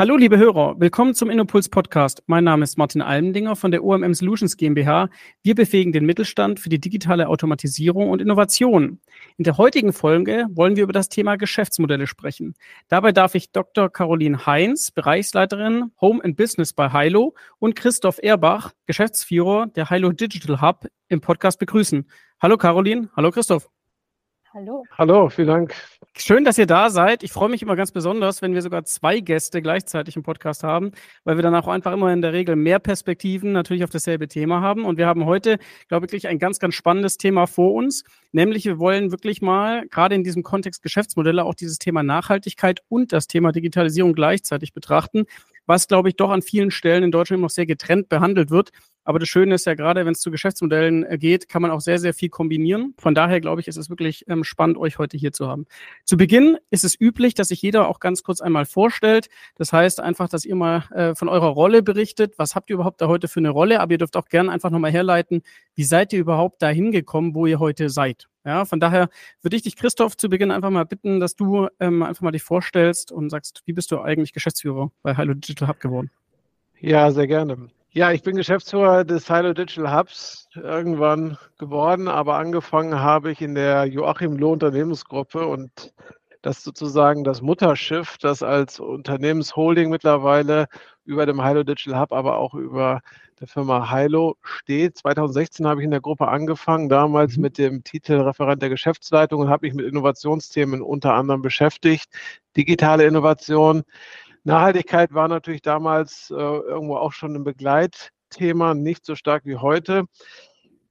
Hallo, liebe Hörer, willkommen zum Innopuls Podcast. Mein Name ist Martin Almendinger von der OMM Solutions GmbH. Wir befähigen den Mittelstand für die digitale Automatisierung und Innovation. In der heutigen Folge wollen wir über das Thema Geschäftsmodelle sprechen. Dabei darf ich Dr. Caroline Heinz, Bereichsleiterin Home and Business bei Hilo und Christoph Erbach, Geschäftsführer der Hilo Digital Hub im Podcast begrüßen. Hallo Caroline, hallo Christoph. Hallo. Hallo, vielen Dank. Schön, dass ihr da seid. Ich freue mich immer ganz besonders, wenn wir sogar zwei Gäste gleichzeitig im Podcast haben, weil wir dann auch einfach immer in der Regel mehr Perspektiven natürlich auf dasselbe Thema haben. Und wir haben heute, glaube ich, ein ganz, ganz spannendes Thema vor uns. Nämlich, wir wollen wirklich mal gerade in diesem Kontext Geschäftsmodelle auch dieses Thema Nachhaltigkeit und das Thema Digitalisierung gleichzeitig betrachten, was, glaube ich, doch an vielen Stellen in Deutschland noch sehr getrennt behandelt wird. Aber das Schöne ist ja gerade, wenn es zu Geschäftsmodellen äh, geht, kann man auch sehr, sehr viel kombinieren. Von daher glaube ich, ist es wirklich ähm, spannend, euch heute hier zu haben. Zu Beginn ist es üblich, dass sich jeder auch ganz kurz einmal vorstellt. Das heißt einfach, dass ihr mal äh, von eurer Rolle berichtet. Was habt ihr überhaupt da heute für eine Rolle? Aber ihr dürft auch gerne einfach nochmal herleiten, wie seid ihr überhaupt dahin gekommen, wo ihr heute seid? Ja, von daher würde ich dich, Christoph, zu Beginn einfach mal bitten, dass du ähm, einfach mal dich vorstellst und sagst, wie bist du eigentlich Geschäftsführer bei Hilo Digital Hub geworden? Ja, sehr gerne. Ja, ich bin Geschäftsführer des Hilo Digital Hubs irgendwann geworden, aber angefangen habe ich in der Joachim Loh Unternehmensgruppe und das sozusagen das Mutterschiff, das als Unternehmensholding mittlerweile über dem Hilo Digital Hub, aber auch über der Firma Hilo steht. 2016 habe ich in der Gruppe angefangen, damals mhm. mit dem Titel Referent der Geschäftsleitung und habe mich mit Innovationsthemen unter anderem beschäftigt. Digitale Innovation, Nachhaltigkeit war natürlich damals äh, irgendwo auch schon ein Begleitthema, nicht so stark wie heute.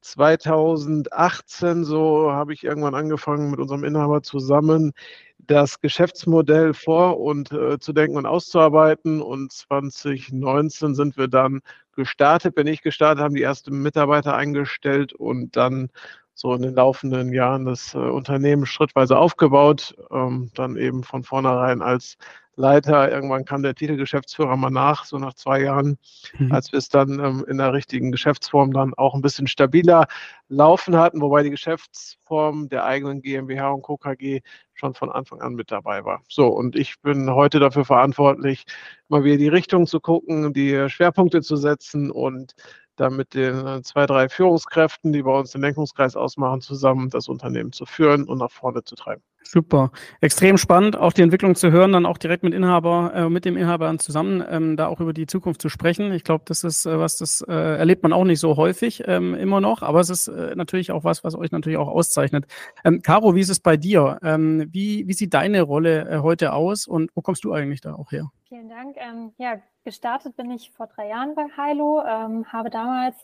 2018, so habe ich irgendwann angefangen mit unserem Inhaber zusammen das Geschäftsmodell vor und äh, zu denken und auszuarbeiten. Und 2019 sind wir dann gestartet, bin ich gestartet, haben die ersten Mitarbeiter eingestellt und dann so in den laufenden Jahren das äh, Unternehmen schrittweise aufgebaut, ähm, dann eben von vornherein als Leiter. Irgendwann kam der Titelgeschäftsführer mal nach, so nach zwei Jahren, mhm. als wir es dann ähm, in der richtigen Geschäftsform dann auch ein bisschen stabiler laufen hatten, wobei die Geschäftsform der eigenen GmbH und Co. KG schon von Anfang an mit dabei war. So, und ich bin heute dafür verantwortlich, mal wieder die Richtung zu gucken, die Schwerpunkte zu setzen und dann mit den äh, zwei, drei Führungskräften, die bei uns den Lenkungskreis ausmachen, zusammen das Unternehmen zu führen und nach vorne zu treiben. Super. Extrem spannend, auch die Entwicklung zu hören, dann auch direkt mit Inhaber, äh, mit dem Inhaber zusammen, ähm, da auch über die Zukunft zu sprechen. Ich glaube, das ist äh, was, das äh, erlebt man auch nicht so häufig ähm, immer noch, aber es ist äh, natürlich auch was, was euch natürlich auch auszeichnet. Ähm, Caro, wie ist es bei dir? Ähm, wie, wie sieht deine Rolle äh, heute aus und wo kommst du eigentlich da auch her? Vielen Dank. Ähm, ja, gestartet bin ich vor drei Jahren bei Hilo, ähm, habe damals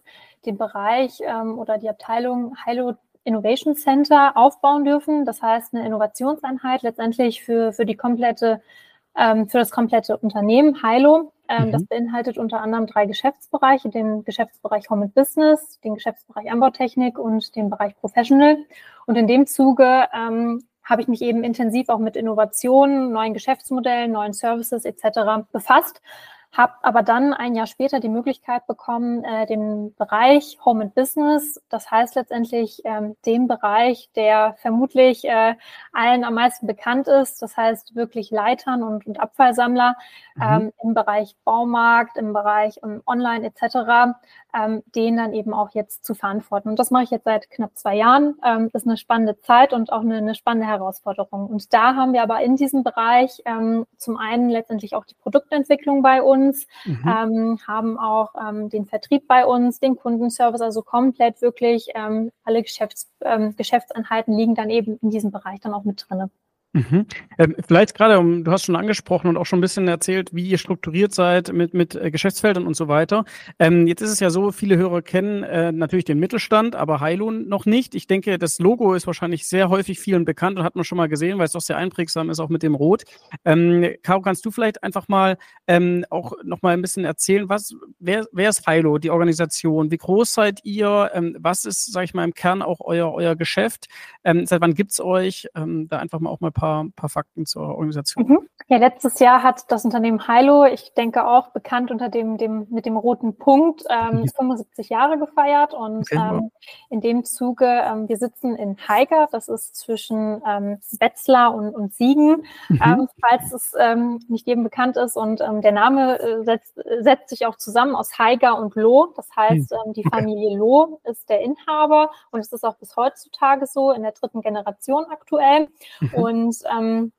den Bereich ähm, oder die Abteilung Hilo Innovation Center aufbauen dürfen. Das heißt, eine Innovationseinheit letztendlich für, für die komplette, ähm, für das komplette Unternehmen Hilo. Ähm, mhm. Das beinhaltet unter anderem drei Geschäftsbereiche, den Geschäftsbereich Home and Business, den Geschäftsbereich Anbautechnik und den Bereich Professional. Und in dem Zuge ähm, habe ich mich eben intensiv auch mit Innovationen, neuen Geschäftsmodellen, neuen Services etc. befasst habe aber dann ein Jahr später die Möglichkeit bekommen, äh, den Bereich Home and Business, das heißt letztendlich ähm, den Bereich, der vermutlich äh, allen am meisten bekannt ist, das heißt wirklich Leitern und, und Abfallsammler mhm. ähm, im Bereich Baumarkt, im Bereich um, ähm, Online etc., ähm, den dann eben auch jetzt zu verantworten. Und das mache ich jetzt seit knapp zwei Jahren. Ähm, das ist eine spannende Zeit und auch eine, eine spannende Herausforderung. Und da haben wir aber in diesem Bereich ähm, zum einen letztendlich auch die Produktentwicklung bei uns, uns, mhm. ähm, haben auch ähm, den Vertrieb bei uns, den Kundenservice, also komplett wirklich ähm, alle Geschäfts, ähm, Geschäftseinheiten liegen dann eben in diesem Bereich dann auch mit drin. Mhm. Ähm, vielleicht gerade, um, du hast schon angesprochen und auch schon ein bisschen erzählt, wie ihr strukturiert seid mit, mit äh, Geschäftsfeldern und so weiter. Ähm, jetzt ist es ja so, viele Hörer kennen äh, natürlich den Mittelstand, aber Heilo noch nicht. Ich denke, das Logo ist wahrscheinlich sehr häufig vielen bekannt und hat man schon mal gesehen, weil es doch sehr einprägsam ist, auch mit dem Rot. Ähm, Caro, kannst du vielleicht einfach mal ähm, auch noch mal ein bisschen erzählen, was, wer, wer ist Heilo, die Organisation? Wie groß seid ihr? Ähm, was ist, sage ich mal, im Kern auch euer, euer Geschäft? Ähm, seit wann gibt's euch? Ähm, da einfach mal auch mal ein paar paar, paar Fakten zur Organisation. Mhm. Ja, letztes Jahr hat das Unternehmen Hilo, ich denke auch bekannt unter dem, dem mit dem roten Punkt, ähm, mhm. 75 Jahre gefeiert. Und okay, ähm, in dem Zuge, ähm, wir sitzen in Haiger, das ist zwischen ähm, Wetzlar und, und Siegen, mhm. ähm, falls es ähm, nicht jedem bekannt ist. Und ähm, der Name äh, setzt, setzt sich auch zusammen aus Haiger und Loh. Das heißt, mhm. die Familie Loh ist der Inhaber und es ist auch bis heutzutage so in der dritten Generation aktuell. Mhm. Und ähm,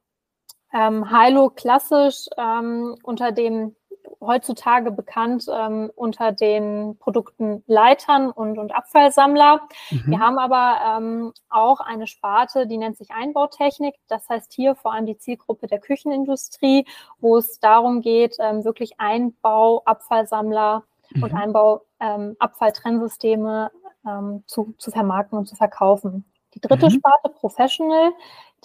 ähm, Hilo klassisch ähm, unter dem heutzutage bekannt ähm, unter den Produkten Leitern und, und Abfallsammler. Mhm. Wir haben aber ähm, auch eine Sparte, die nennt sich Einbautechnik. Das heißt hier vor allem die Zielgruppe der Küchenindustrie, wo es darum geht, ähm, wirklich Einbau, Abfallsammler mhm. und Einbau, ähm, Abfalltrennsysteme ähm, zu, zu vermarkten und zu verkaufen. Die dritte mhm. Sparte, Professional,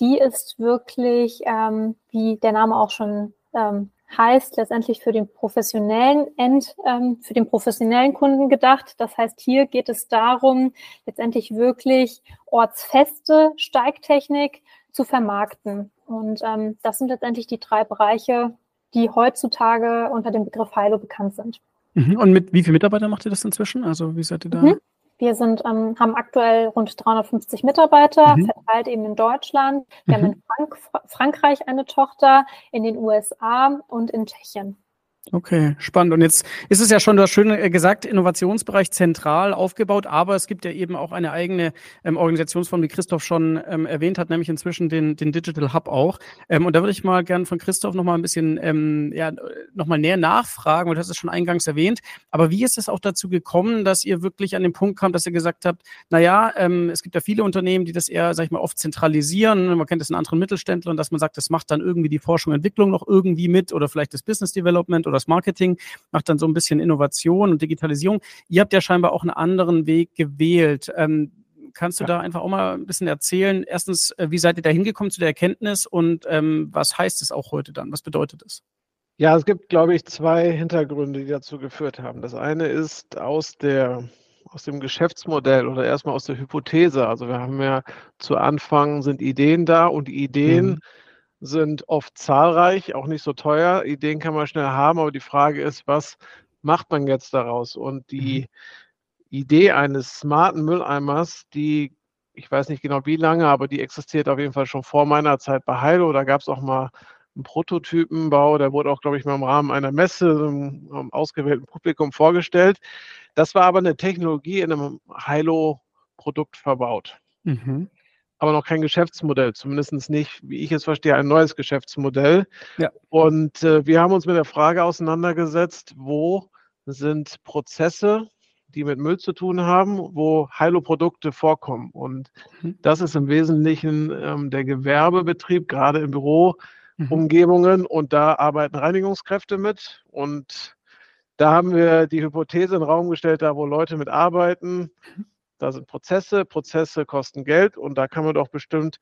die ist wirklich, ähm, wie der Name auch schon ähm, heißt, letztendlich für den professionellen End, ähm, für den professionellen Kunden gedacht. Das heißt, hier geht es darum, letztendlich wirklich ortsfeste Steigtechnik zu vermarkten. Und ähm, das sind letztendlich die drei Bereiche, die heutzutage unter dem Begriff Hilo bekannt sind. Mhm. Und mit wie vielen Mitarbeitern macht ihr das inzwischen? Also wie seid ihr da? Mhm. Wir sind, ähm, haben aktuell rund 350 Mitarbeiter, mhm. verteilt eben in Deutschland. Wir mhm. haben in Frank Frankreich eine Tochter, in den USA und in Tschechien. Okay, spannend. Und jetzt ist es ja schon, du hast schön äh, gesagt, Innovationsbereich zentral aufgebaut, aber es gibt ja eben auch eine eigene ähm, Organisationsform, wie Christoph schon ähm, erwähnt hat, nämlich inzwischen den, den Digital Hub auch. Ähm, und da würde ich mal gern von Christoph nochmal ein bisschen ähm, ja, nochmal näher nachfragen, weil du hast es schon eingangs erwähnt. Aber wie ist es auch dazu gekommen, dass ihr wirklich an den Punkt kamt, dass ihr gesagt habt, naja, ähm, es gibt ja viele Unternehmen, die das eher, sag ich mal, oft zentralisieren. Man kennt das in anderen Mittelständlern, dass man sagt, das macht dann irgendwie die Forschung und Entwicklung noch irgendwie mit oder vielleicht das Business Development oder das Marketing, macht dann so ein bisschen Innovation und Digitalisierung. Ihr habt ja scheinbar auch einen anderen Weg gewählt. Ähm, kannst du ja. da einfach auch mal ein bisschen erzählen? Erstens, äh, wie seid ihr da hingekommen zu der Erkenntnis und ähm, was heißt es auch heute dann? Was bedeutet es? Ja, es gibt, glaube ich, zwei Hintergründe, die dazu geführt haben. Das eine ist aus der aus dem Geschäftsmodell oder erstmal aus der Hypothese. Also wir haben ja zu Anfang sind Ideen da und die Ideen mhm sind oft zahlreich, auch nicht so teuer. Ideen kann man schnell haben, aber die Frage ist, was macht man jetzt daraus? Und die mhm. Idee eines smarten Mülleimers, die, ich weiß nicht genau wie lange, aber die existiert auf jeden Fall schon vor meiner Zeit bei Heilo. Da gab es auch mal einen Prototypenbau, der wurde auch, glaube ich, mal im Rahmen einer Messe einem ausgewählten Publikum vorgestellt. Das war aber eine Technologie in einem Heilo-Produkt verbaut. Mhm aber noch kein Geschäftsmodell, zumindest nicht, wie ich es verstehe, ein neues Geschäftsmodell. Ja. Und äh, wir haben uns mit der Frage auseinandergesetzt, wo sind Prozesse, die mit Müll zu tun haben, wo Hilo-Produkte vorkommen. Und mhm. das ist im Wesentlichen ähm, der Gewerbebetrieb, gerade in Büroumgebungen. Mhm. Und da arbeiten Reinigungskräfte mit. Und da haben wir die Hypothese in den Raum gestellt, da wo Leute mit arbeiten, mhm. Da sind Prozesse, Prozesse kosten Geld und da kann man doch bestimmt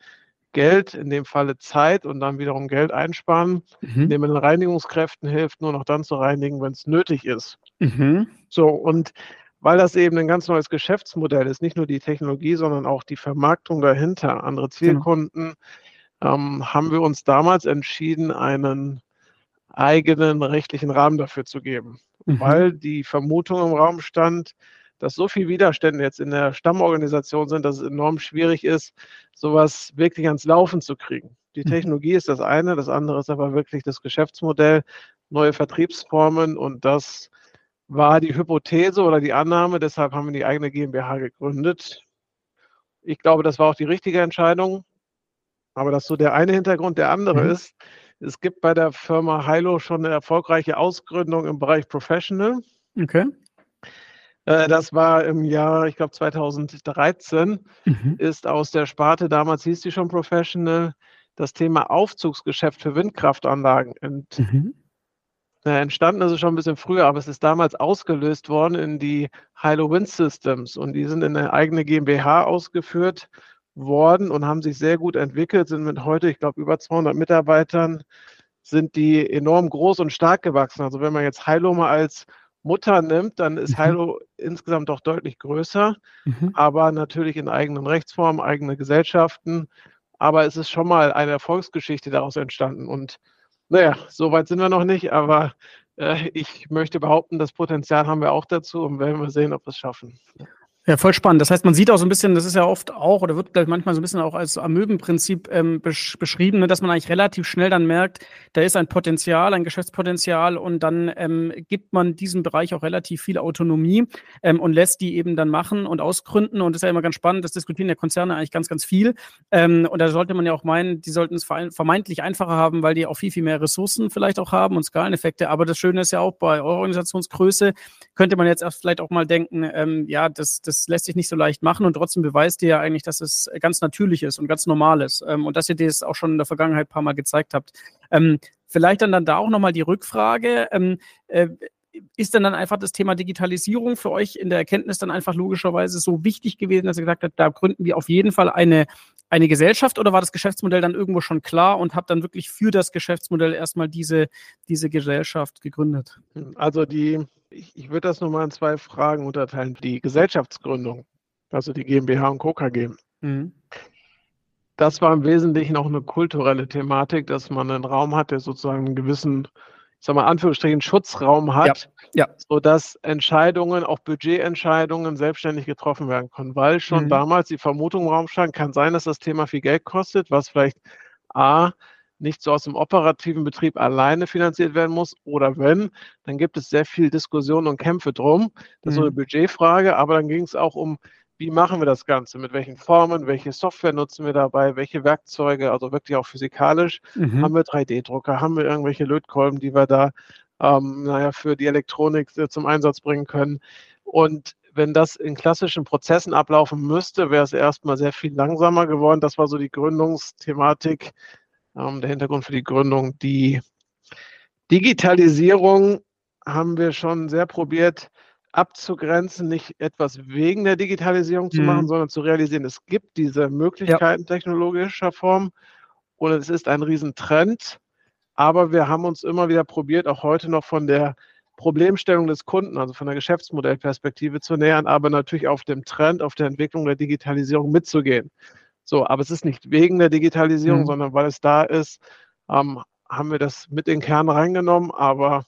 Geld, in dem Falle Zeit und dann wiederum Geld einsparen, mhm. indem man den Reinigungskräften hilft, nur noch dann zu reinigen, wenn es nötig ist. Mhm. So, und weil das eben ein ganz neues Geschäftsmodell ist, nicht nur die Technologie, sondern auch die Vermarktung dahinter, andere genau. Zielkunden, genau. ähm, haben wir uns damals entschieden, einen eigenen rechtlichen Rahmen dafür zu geben, mhm. weil die Vermutung im Raum stand, dass so viele Widerstände jetzt in der Stammorganisation sind, dass es enorm schwierig ist, sowas wirklich ans Laufen zu kriegen. Die mhm. Technologie ist das eine, das andere ist aber wirklich das Geschäftsmodell, neue Vertriebsformen und das war die Hypothese oder die Annahme, deshalb haben wir die eigene GmbH gegründet. Ich glaube, das war auch die richtige Entscheidung. Aber das ist so der eine Hintergrund. Der andere mhm. ist, es gibt bei der Firma Hilo schon eine erfolgreiche Ausgründung im Bereich Professional. Okay. Äh, das war im Jahr, ich glaube 2013, mhm. ist aus der Sparte, damals hieß die schon Professional, das Thema Aufzugsgeschäft für Windkraftanlagen ent mhm. äh, entstanden. ist es schon ein bisschen früher, aber es ist damals ausgelöst worden in die Hilo Wind Systems und die sind in eine eigene GmbH ausgeführt worden und haben sich sehr gut entwickelt, sind mit heute, ich glaube, über 200 Mitarbeitern, sind die enorm groß und stark gewachsen. Also wenn man jetzt Hilo mal als Mutter nimmt, dann ist mhm. Heilo insgesamt doch deutlich größer, mhm. aber natürlich in eigenen Rechtsformen, eigene Gesellschaften. aber es ist schon mal eine Erfolgsgeschichte daraus entstanden. Und naja, so weit sind wir noch nicht, aber äh, ich möchte behaupten, das Potenzial haben wir auch dazu und werden wir sehen, ob wir es schaffen. Ja, voll spannend. Das heißt, man sieht auch so ein bisschen, das ist ja oft auch oder wird vielleicht manchmal so ein bisschen auch als Amöbenprinzip ähm, besch beschrieben, ne, dass man eigentlich relativ schnell dann merkt, da ist ein Potenzial, ein Geschäftspotenzial und dann ähm, gibt man diesem Bereich auch relativ viel Autonomie ähm, und lässt die eben dann machen und ausgründen. Und das ist ja immer ganz spannend, das diskutieren ja Konzerne eigentlich ganz, ganz viel. Ähm, und da sollte man ja auch meinen, die sollten es vermeintlich einfacher haben, weil die auch viel, viel mehr Ressourcen vielleicht auch haben und Skaleneffekte. Aber das Schöne ist ja auch bei eurer Organisationsgröße, könnte man jetzt erst vielleicht auch mal denken, ähm, ja, das, das lässt sich nicht so leicht machen und trotzdem beweist ihr ja eigentlich, dass es ganz natürlich ist und ganz normal ist ähm, und dass ihr das auch schon in der Vergangenheit ein paar Mal gezeigt habt. Ähm, vielleicht dann, dann da auch nochmal die Rückfrage. Ähm, äh, ist denn dann einfach das Thema Digitalisierung für euch in der Erkenntnis dann einfach logischerweise so wichtig gewesen, dass ihr gesagt habt, da gründen wir auf jeden Fall eine, eine Gesellschaft oder war das Geschäftsmodell dann irgendwo schon klar und habt dann wirklich für das Geschäftsmodell erstmal diese, diese Gesellschaft gegründet? Also die, ich, ich würde das nochmal in zwei Fragen unterteilen. Die Gesellschaftsgründung, also die GmbH und Co. KG. Mhm. Das war im Wesentlichen auch eine kulturelle Thematik, dass man einen Raum hat, der sozusagen einen gewissen, ich sag mal, Anführungsstrichen Schutzraum hat, ja, ja. sodass Entscheidungen, auch Budgetentscheidungen selbstständig getroffen werden können. Weil schon mhm. damals die Vermutung im Raum stand, kann sein, dass das Thema viel Geld kostet, was vielleicht A, nicht so aus dem operativen Betrieb alleine finanziert werden muss. Oder wenn, dann gibt es sehr viel Diskussion und Kämpfe drum. Das ist so eine mhm. Budgetfrage, aber dann ging es auch um, wie machen wir das Ganze? Mit welchen Formen? Welche Software nutzen wir dabei? Welche Werkzeuge? Also wirklich auch physikalisch. Mhm. Haben wir 3D-Drucker? Haben wir irgendwelche Lötkolben, die wir da, ähm, naja, für die Elektronik äh, zum Einsatz bringen können? Und wenn das in klassischen Prozessen ablaufen müsste, wäre es erstmal sehr viel langsamer geworden. Das war so die Gründungsthematik ähm, der Hintergrund für die Gründung. Die Digitalisierung haben wir schon sehr probiert abzugrenzen, nicht etwas wegen der Digitalisierung zu mhm. machen, sondern zu realisieren, es gibt diese Möglichkeiten ja. technologischer Form und es ist ein Riesentrend. Aber wir haben uns immer wieder probiert, auch heute noch von der Problemstellung des Kunden, also von der Geschäftsmodellperspektive zu nähern, aber natürlich auf dem Trend, auf der Entwicklung der Digitalisierung mitzugehen. So, aber es ist nicht wegen der Digitalisierung, mhm. sondern weil es da ist, ähm, haben wir das mit in den Kern reingenommen. Aber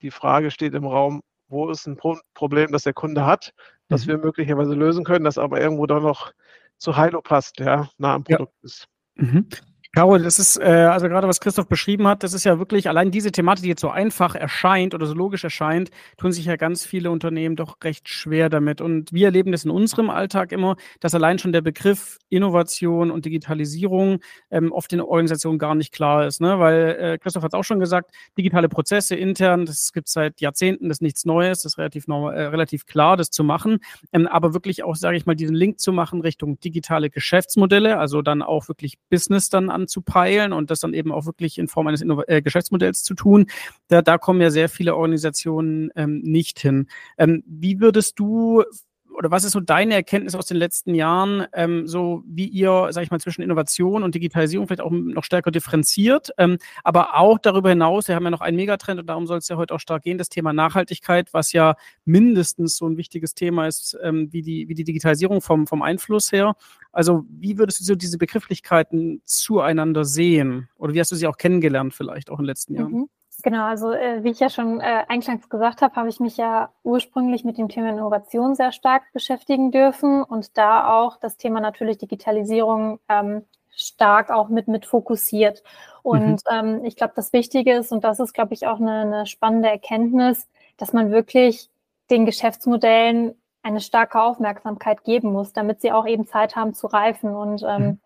die Frage steht im Raum, wo ist ein Pro Problem, das der Kunde hat, das mhm. wir möglicherweise lösen können, das aber irgendwo dann noch zu Hilo passt, ja, nah am Produkt ja. ist. Mhm. Carol, das ist, äh, also gerade was Christoph beschrieben hat, das ist ja wirklich, allein diese Thematik, die jetzt so einfach erscheint oder so logisch erscheint, tun sich ja ganz viele Unternehmen doch recht schwer damit. Und wir erleben das in unserem Alltag immer, dass allein schon der Begriff Innovation und Digitalisierung ähm, oft in Organisationen gar nicht klar ist. Ne? Weil äh, Christoph hat es auch schon gesagt, digitale Prozesse intern, das gibt es seit Jahrzehnten, das ist nichts Neues, das ist relativ, normal, äh, relativ klar, das zu machen. Ähm, aber wirklich auch, sage ich mal, diesen Link zu machen Richtung digitale Geschäftsmodelle, also dann auch wirklich Business dann an anzupeilen und das dann eben auch wirklich in Form eines Innov äh, Geschäftsmodells zu tun. Da, da kommen ja sehr viele Organisationen ähm, nicht hin. Ähm, wie würdest du oder was ist so deine Erkenntnis aus den letzten Jahren, ähm, so wie ihr, sag ich mal, zwischen Innovation und Digitalisierung vielleicht auch noch stärker differenziert, ähm, aber auch darüber hinaus, wir haben ja noch einen Megatrend und darum soll es ja heute auch stark gehen, das Thema Nachhaltigkeit, was ja mindestens so ein wichtiges Thema ist, ähm, wie, die, wie die Digitalisierung vom, vom Einfluss her. Also wie würdest du so diese Begrifflichkeiten zueinander sehen? Oder wie hast du sie auch kennengelernt vielleicht auch in den letzten Jahren? Mhm. Genau, also äh, wie ich ja schon äh, eingangs gesagt habe, habe ich mich ja ursprünglich mit dem Thema Innovation sehr stark beschäftigen dürfen und da auch das Thema natürlich Digitalisierung ähm, stark auch mit, mit fokussiert. Und mhm. ähm, ich glaube, das Wichtige ist, und das ist, glaube ich, auch eine, eine spannende Erkenntnis, dass man wirklich den Geschäftsmodellen eine starke Aufmerksamkeit geben muss, damit sie auch eben Zeit haben zu reifen. Und ähm, mhm.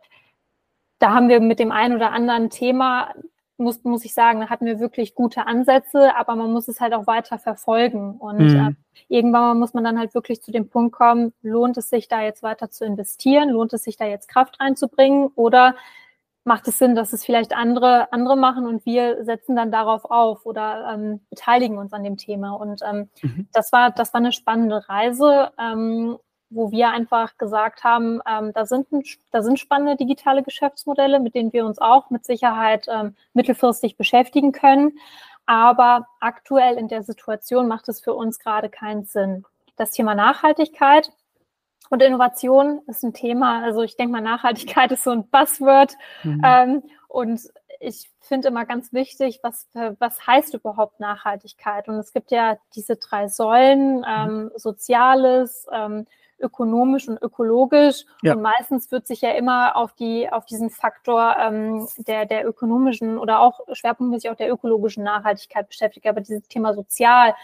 da haben wir mit dem einen oder anderen Thema muss, muss ich sagen, da hatten wir wirklich gute Ansätze, aber man muss es halt auch weiter verfolgen. Und mhm. äh, irgendwann muss man dann halt wirklich zu dem Punkt kommen, lohnt es sich da jetzt weiter zu investieren? Lohnt es sich da jetzt Kraft reinzubringen? Oder macht es Sinn, dass es vielleicht andere, andere machen und wir setzen dann darauf auf oder ähm, beteiligen uns an dem Thema? Und ähm, mhm. das war, das war eine spannende Reise. Ähm, wo wir einfach gesagt haben, ähm, da, sind, da sind spannende digitale Geschäftsmodelle, mit denen wir uns auch mit Sicherheit ähm, mittelfristig beschäftigen können. Aber aktuell in der Situation macht es für uns gerade keinen Sinn. Das Thema Nachhaltigkeit Und Innovation ist ein Thema, also ich denke mal, Nachhaltigkeit ist so ein Buzzword. Mhm. Ähm, und ich finde immer ganz wichtig, was, was heißt überhaupt Nachhaltigkeit? Und es gibt ja diese drei Säulen, ähm, mhm. Soziales, ähm, ökonomisch und ökologisch. Ja. Und meistens wird sich ja immer auf die, auf diesen Faktor ähm, der, der ökonomischen oder auch schwerpunktmäßig auch der ökologischen Nachhaltigkeit beschäftigt. Aber dieses Thema sozial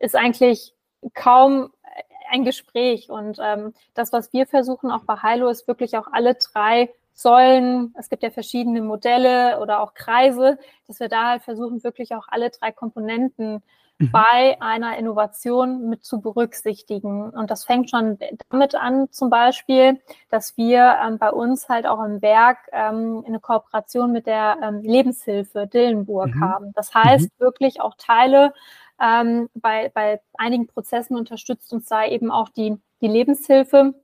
ist eigentlich kaum ein Gespräch. Und ähm, das, was wir versuchen, auch bei Heilo, ist wirklich auch alle drei Säulen, es gibt ja verschiedene Modelle oder auch Kreise, dass wir da halt versuchen, wirklich auch alle drei Komponenten mhm. bei einer Innovation mit zu berücksichtigen. Und das fängt schon damit an, zum Beispiel, dass wir ähm, bei uns halt auch im Werk ähm, eine Kooperation mit der ähm, Lebenshilfe Dillenburg mhm. haben. Das heißt, mhm. wirklich auch Teile ähm, bei, bei einigen Prozessen unterstützt uns da eben auch die, die Lebenshilfe.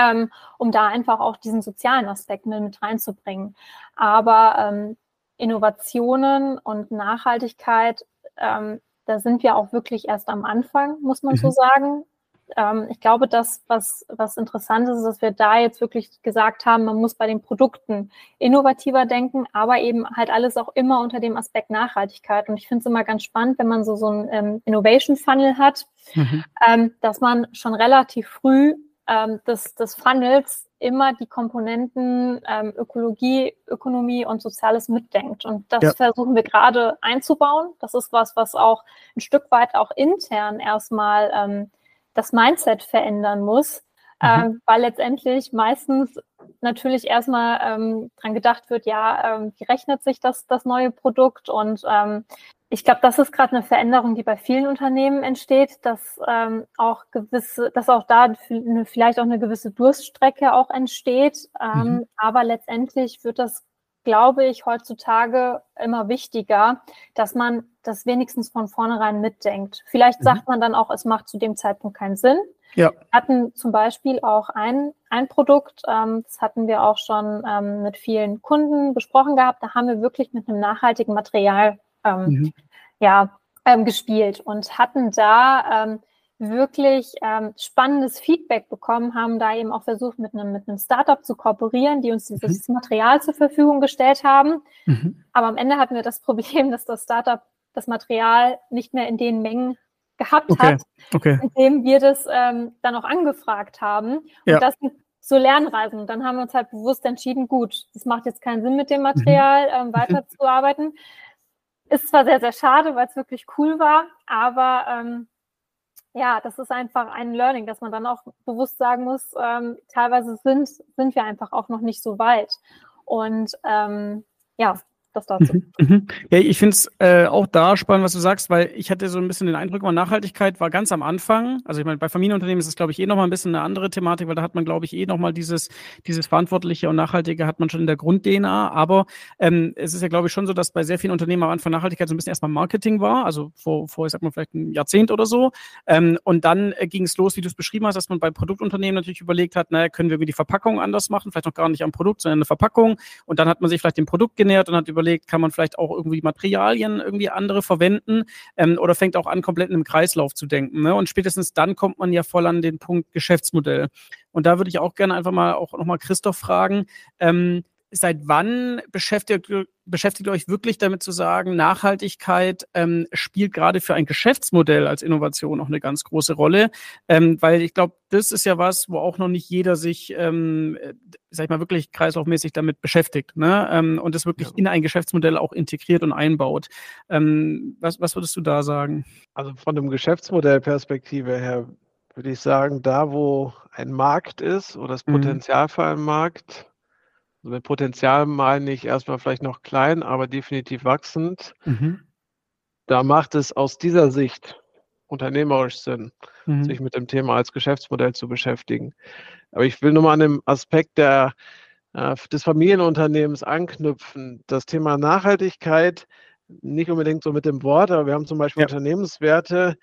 Ähm, um da einfach auch diesen sozialen Aspekt mit reinzubringen. Aber ähm, Innovationen und Nachhaltigkeit ähm, da sind wir auch wirklich erst am Anfang, muss man mhm. so sagen. Ähm, ich glaube, das, was, was interessant ist, ist, dass wir da jetzt wirklich gesagt haben, man muss bei den Produkten innovativer denken, aber eben halt alles auch immer unter dem Aspekt Nachhaltigkeit. Und ich finde es immer ganz spannend, wenn man so, so ein ähm, Innovation Funnel hat, mhm. ähm, dass man schon relativ früh ähm, des, des Funnels immer die Komponenten ähm, Ökologie, Ökonomie und Soziales mitdenkt. Und das ja. versuchen wir gerade einzubauen. Das ist was, was auch ein Stück weit auch intern erstmal ähm, das Mindset verändern muss, mhm. ähm, weil letztendlich meistens natürlich erstmal ähm, dran gedacht wird, ja, ähm, wie rechnet sich das, das neue Produkt und ähm, ich glaube, das ist gerade eine Veränderung, die bei vielen Unternehmen entsteht, dass ähm, auch gewisse, dass auch da eine, vielleicht auch eine gewisse Durststrecke auch entsteht. Ähm, mhm. Aber letztendlich wird das, glaube ich, heutzutage immer wichtiger, dass man das wenigstens von vornherein mitdenkt. Vielleicht mhm. sagt man dann auch, es macht zu dem Zeitpunkt keinen Sinn. Ja. Wir hatten zum Beispiel auch ein, ein Produkt, ähm, das hatten wir auch schon ähm, mit vielen Kunden besprochen gehabt. Da haben wir wirklich mit einem nachhaltigen Material ähm, mhm. ja, ähm, gespielt und hatten da ähm, wirklich ähm, spannendes Feedback bekommen, haben da eben auch versucht, mit einem, mit einem Startup zu kooperieren, die uns dieses mhm. Material zur Verfügung gestellt haben. Mhm. Aber am Ende hatten wir das Problem, dass das Startup das Material nicht mehr in den Mengen gehabt okay. hat, okay. indem wir das ähm, dann auch angefragt haben. Und ja. das sind so Lernreisen. Dann haben wir uns halt bewusst entschieden, gut, das macht jetzt keinen Sinn, mit dem mhm. Material ähm, weiterzuarbeiten. Ist zwar sehr, sehr schade, weil es wirklich cool war, aber ähm, ja, das ist einfach ein Learning, dass man dann auch bewusst sagen muss, ähm, teilweise sind, sind wir einfach auch noch nicht so weit. Und ähm, ja, das dazu. Mhm, mhm. Ja, ich finde es äh, auch da spannend, was du sagst, weil ich hatte so ein bisschen den Eindruck, mal Nachhaltigkeit war ganz am Anfang. Also ich meine, bei Familienunternehmen ist es, glaube ich, eh nochmal ein bisschen eine andere Thematik, weil da hat man, glaube ich, eh nochmal dieses, dieses Verantwortliche und Nachhaltige hat man schon in der Grund-DNA. Aber ähm, es ist ja, glaube ich, schon so, dass bei sehr vielen Unternehmen am Anfang Nachhaltigkeit so ein bisschen erstmal Marketing war, also vor, vor ich sag mal, vielleicht ein Jahrzehnt oder so. Ähm, und dann äh, ging es los, wie du es beschrieben hast, dass man bei Produktunternehmen natürlich überlegt hat, naja, können wir die Verpackung anders machen, vielleicht noch gar nicht am Produkt, sondern eine Verpackung. Und dann hat man sich vielleicht dem Produkt genähert und hat überlegt, kann man vielleicht auch irgendwie Materialien irgendwie andere verwenden ähm, oder fängt auch an, komplett im Kreislauf zu denken. Ne? Und spätestens dann kommt man ja voll an den Punkt Geschäftsmodell. Und da würde ich auch gerne einfach mal auch nochmal Christoph fragen, ähm, seit wann beschäftigt, beschäftigt ihr euch wirklich damit zu sagen, Nachhaltigkeit ähm, spielt gerade für ein Geschäftsmodell als Innovation auch eine ganz große Rolle? Ähm, weil ich glaube, das ist ja was, wo auch noch nicht jeder sich, ähm, sag ich mal, wirklich kreislaufmäßig damit beschäftigt ne? ähm, und das wirklich ja. in ein Geschäftsmodell auch integriert und einbaut. Ähm, was, was würdest du da sagen? Also von dem Geschäftsmodellperspektive her würde ich sagen, da wo ein Markt ist oder das mhm. Potenzial mhm. für einen Markt, also mit Potenzial meine ich erstmal vielleicht noch klein, aber definitiv wachsend. Mhm. Da macht es aus dieser Sicht unternehmerisch Sinn, mhm. sich mit dem Thema als Geschäftsmodell zu beschäftigen. Aber ich will nur mal an dem Aspekt der, äh, des Familienunternehmens anknüpfen. Das Thema Nachhaltigkeit, nicht unbedingt so mit dem Wort, aber wir haben zum Beispiel ja. Unternehmenswerte,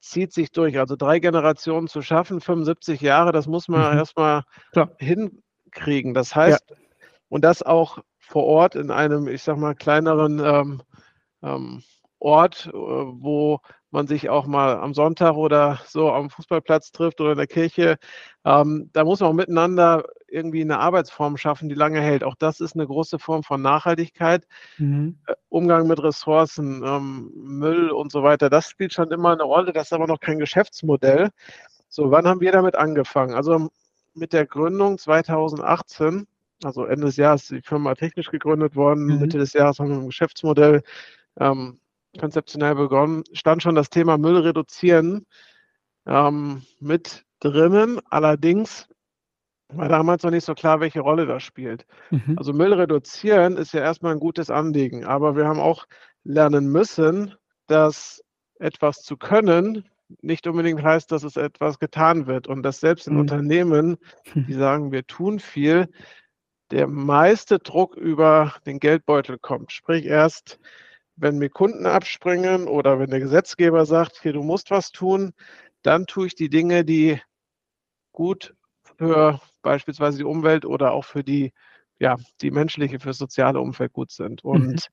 zieht sich durch. Also drei Generationen zu schaffen, 75 Jahre, das muss man mhm. erstmal hin, kriegen. Das heißt, ja. und das auch vor Ort in einem, ich sag mal, kleineren ähm, ähm, Ort, äh, wo man sich auch mal am Sonntag oder so am Fußballplatz trifft oder in der Kirche. Ähm, da muss man auch miteinander irgendwie eine Arbeitsform schaffen, die lange hält. Auch das ist eine große Form von Nachhaltigkeit. Mhm. Äh, Umgang mit Ressourcen, ähm, Müll und so weiter, das spielt schon immer eine Rolle. Das ist aber noch kein Geschäftsmodell. So, wann haben wir damit angefangen? Also mit der Gründung 2018, also Ende des Jahres ist die Firma technisch gegründet worden, mhm. Mitte des Jahres haben wir ein Geschäftsmodell ähm, konzeptionell begonnen, stand schon das Thema Müll reduzieren ähm, mit drinnen. Allerdings war damals noch nicht so klar, welche Rolle das spielt. Mhm. Also Müll reduzieren ist ja erstmal ein gutes Anliegen, aber wir haben auch lernen müssen, dass etwas zu können nicht unbedingt heißt, dass es etwas getan wird und dass selbst in mhm. Unternehmen, die sagen, wir tun viel, der meiste Druck über den Geldbeutel kommt. Sprich erst, wenn mir Kunden abspringen oder wenn der Gesetzgeber sagt, hier, du musst was tun, dann tue ich die Dinge, die gut für beispielsweise die Umwelt oder auch für die, ja, die menschliche, für das soziale Umfeld gut sind. Und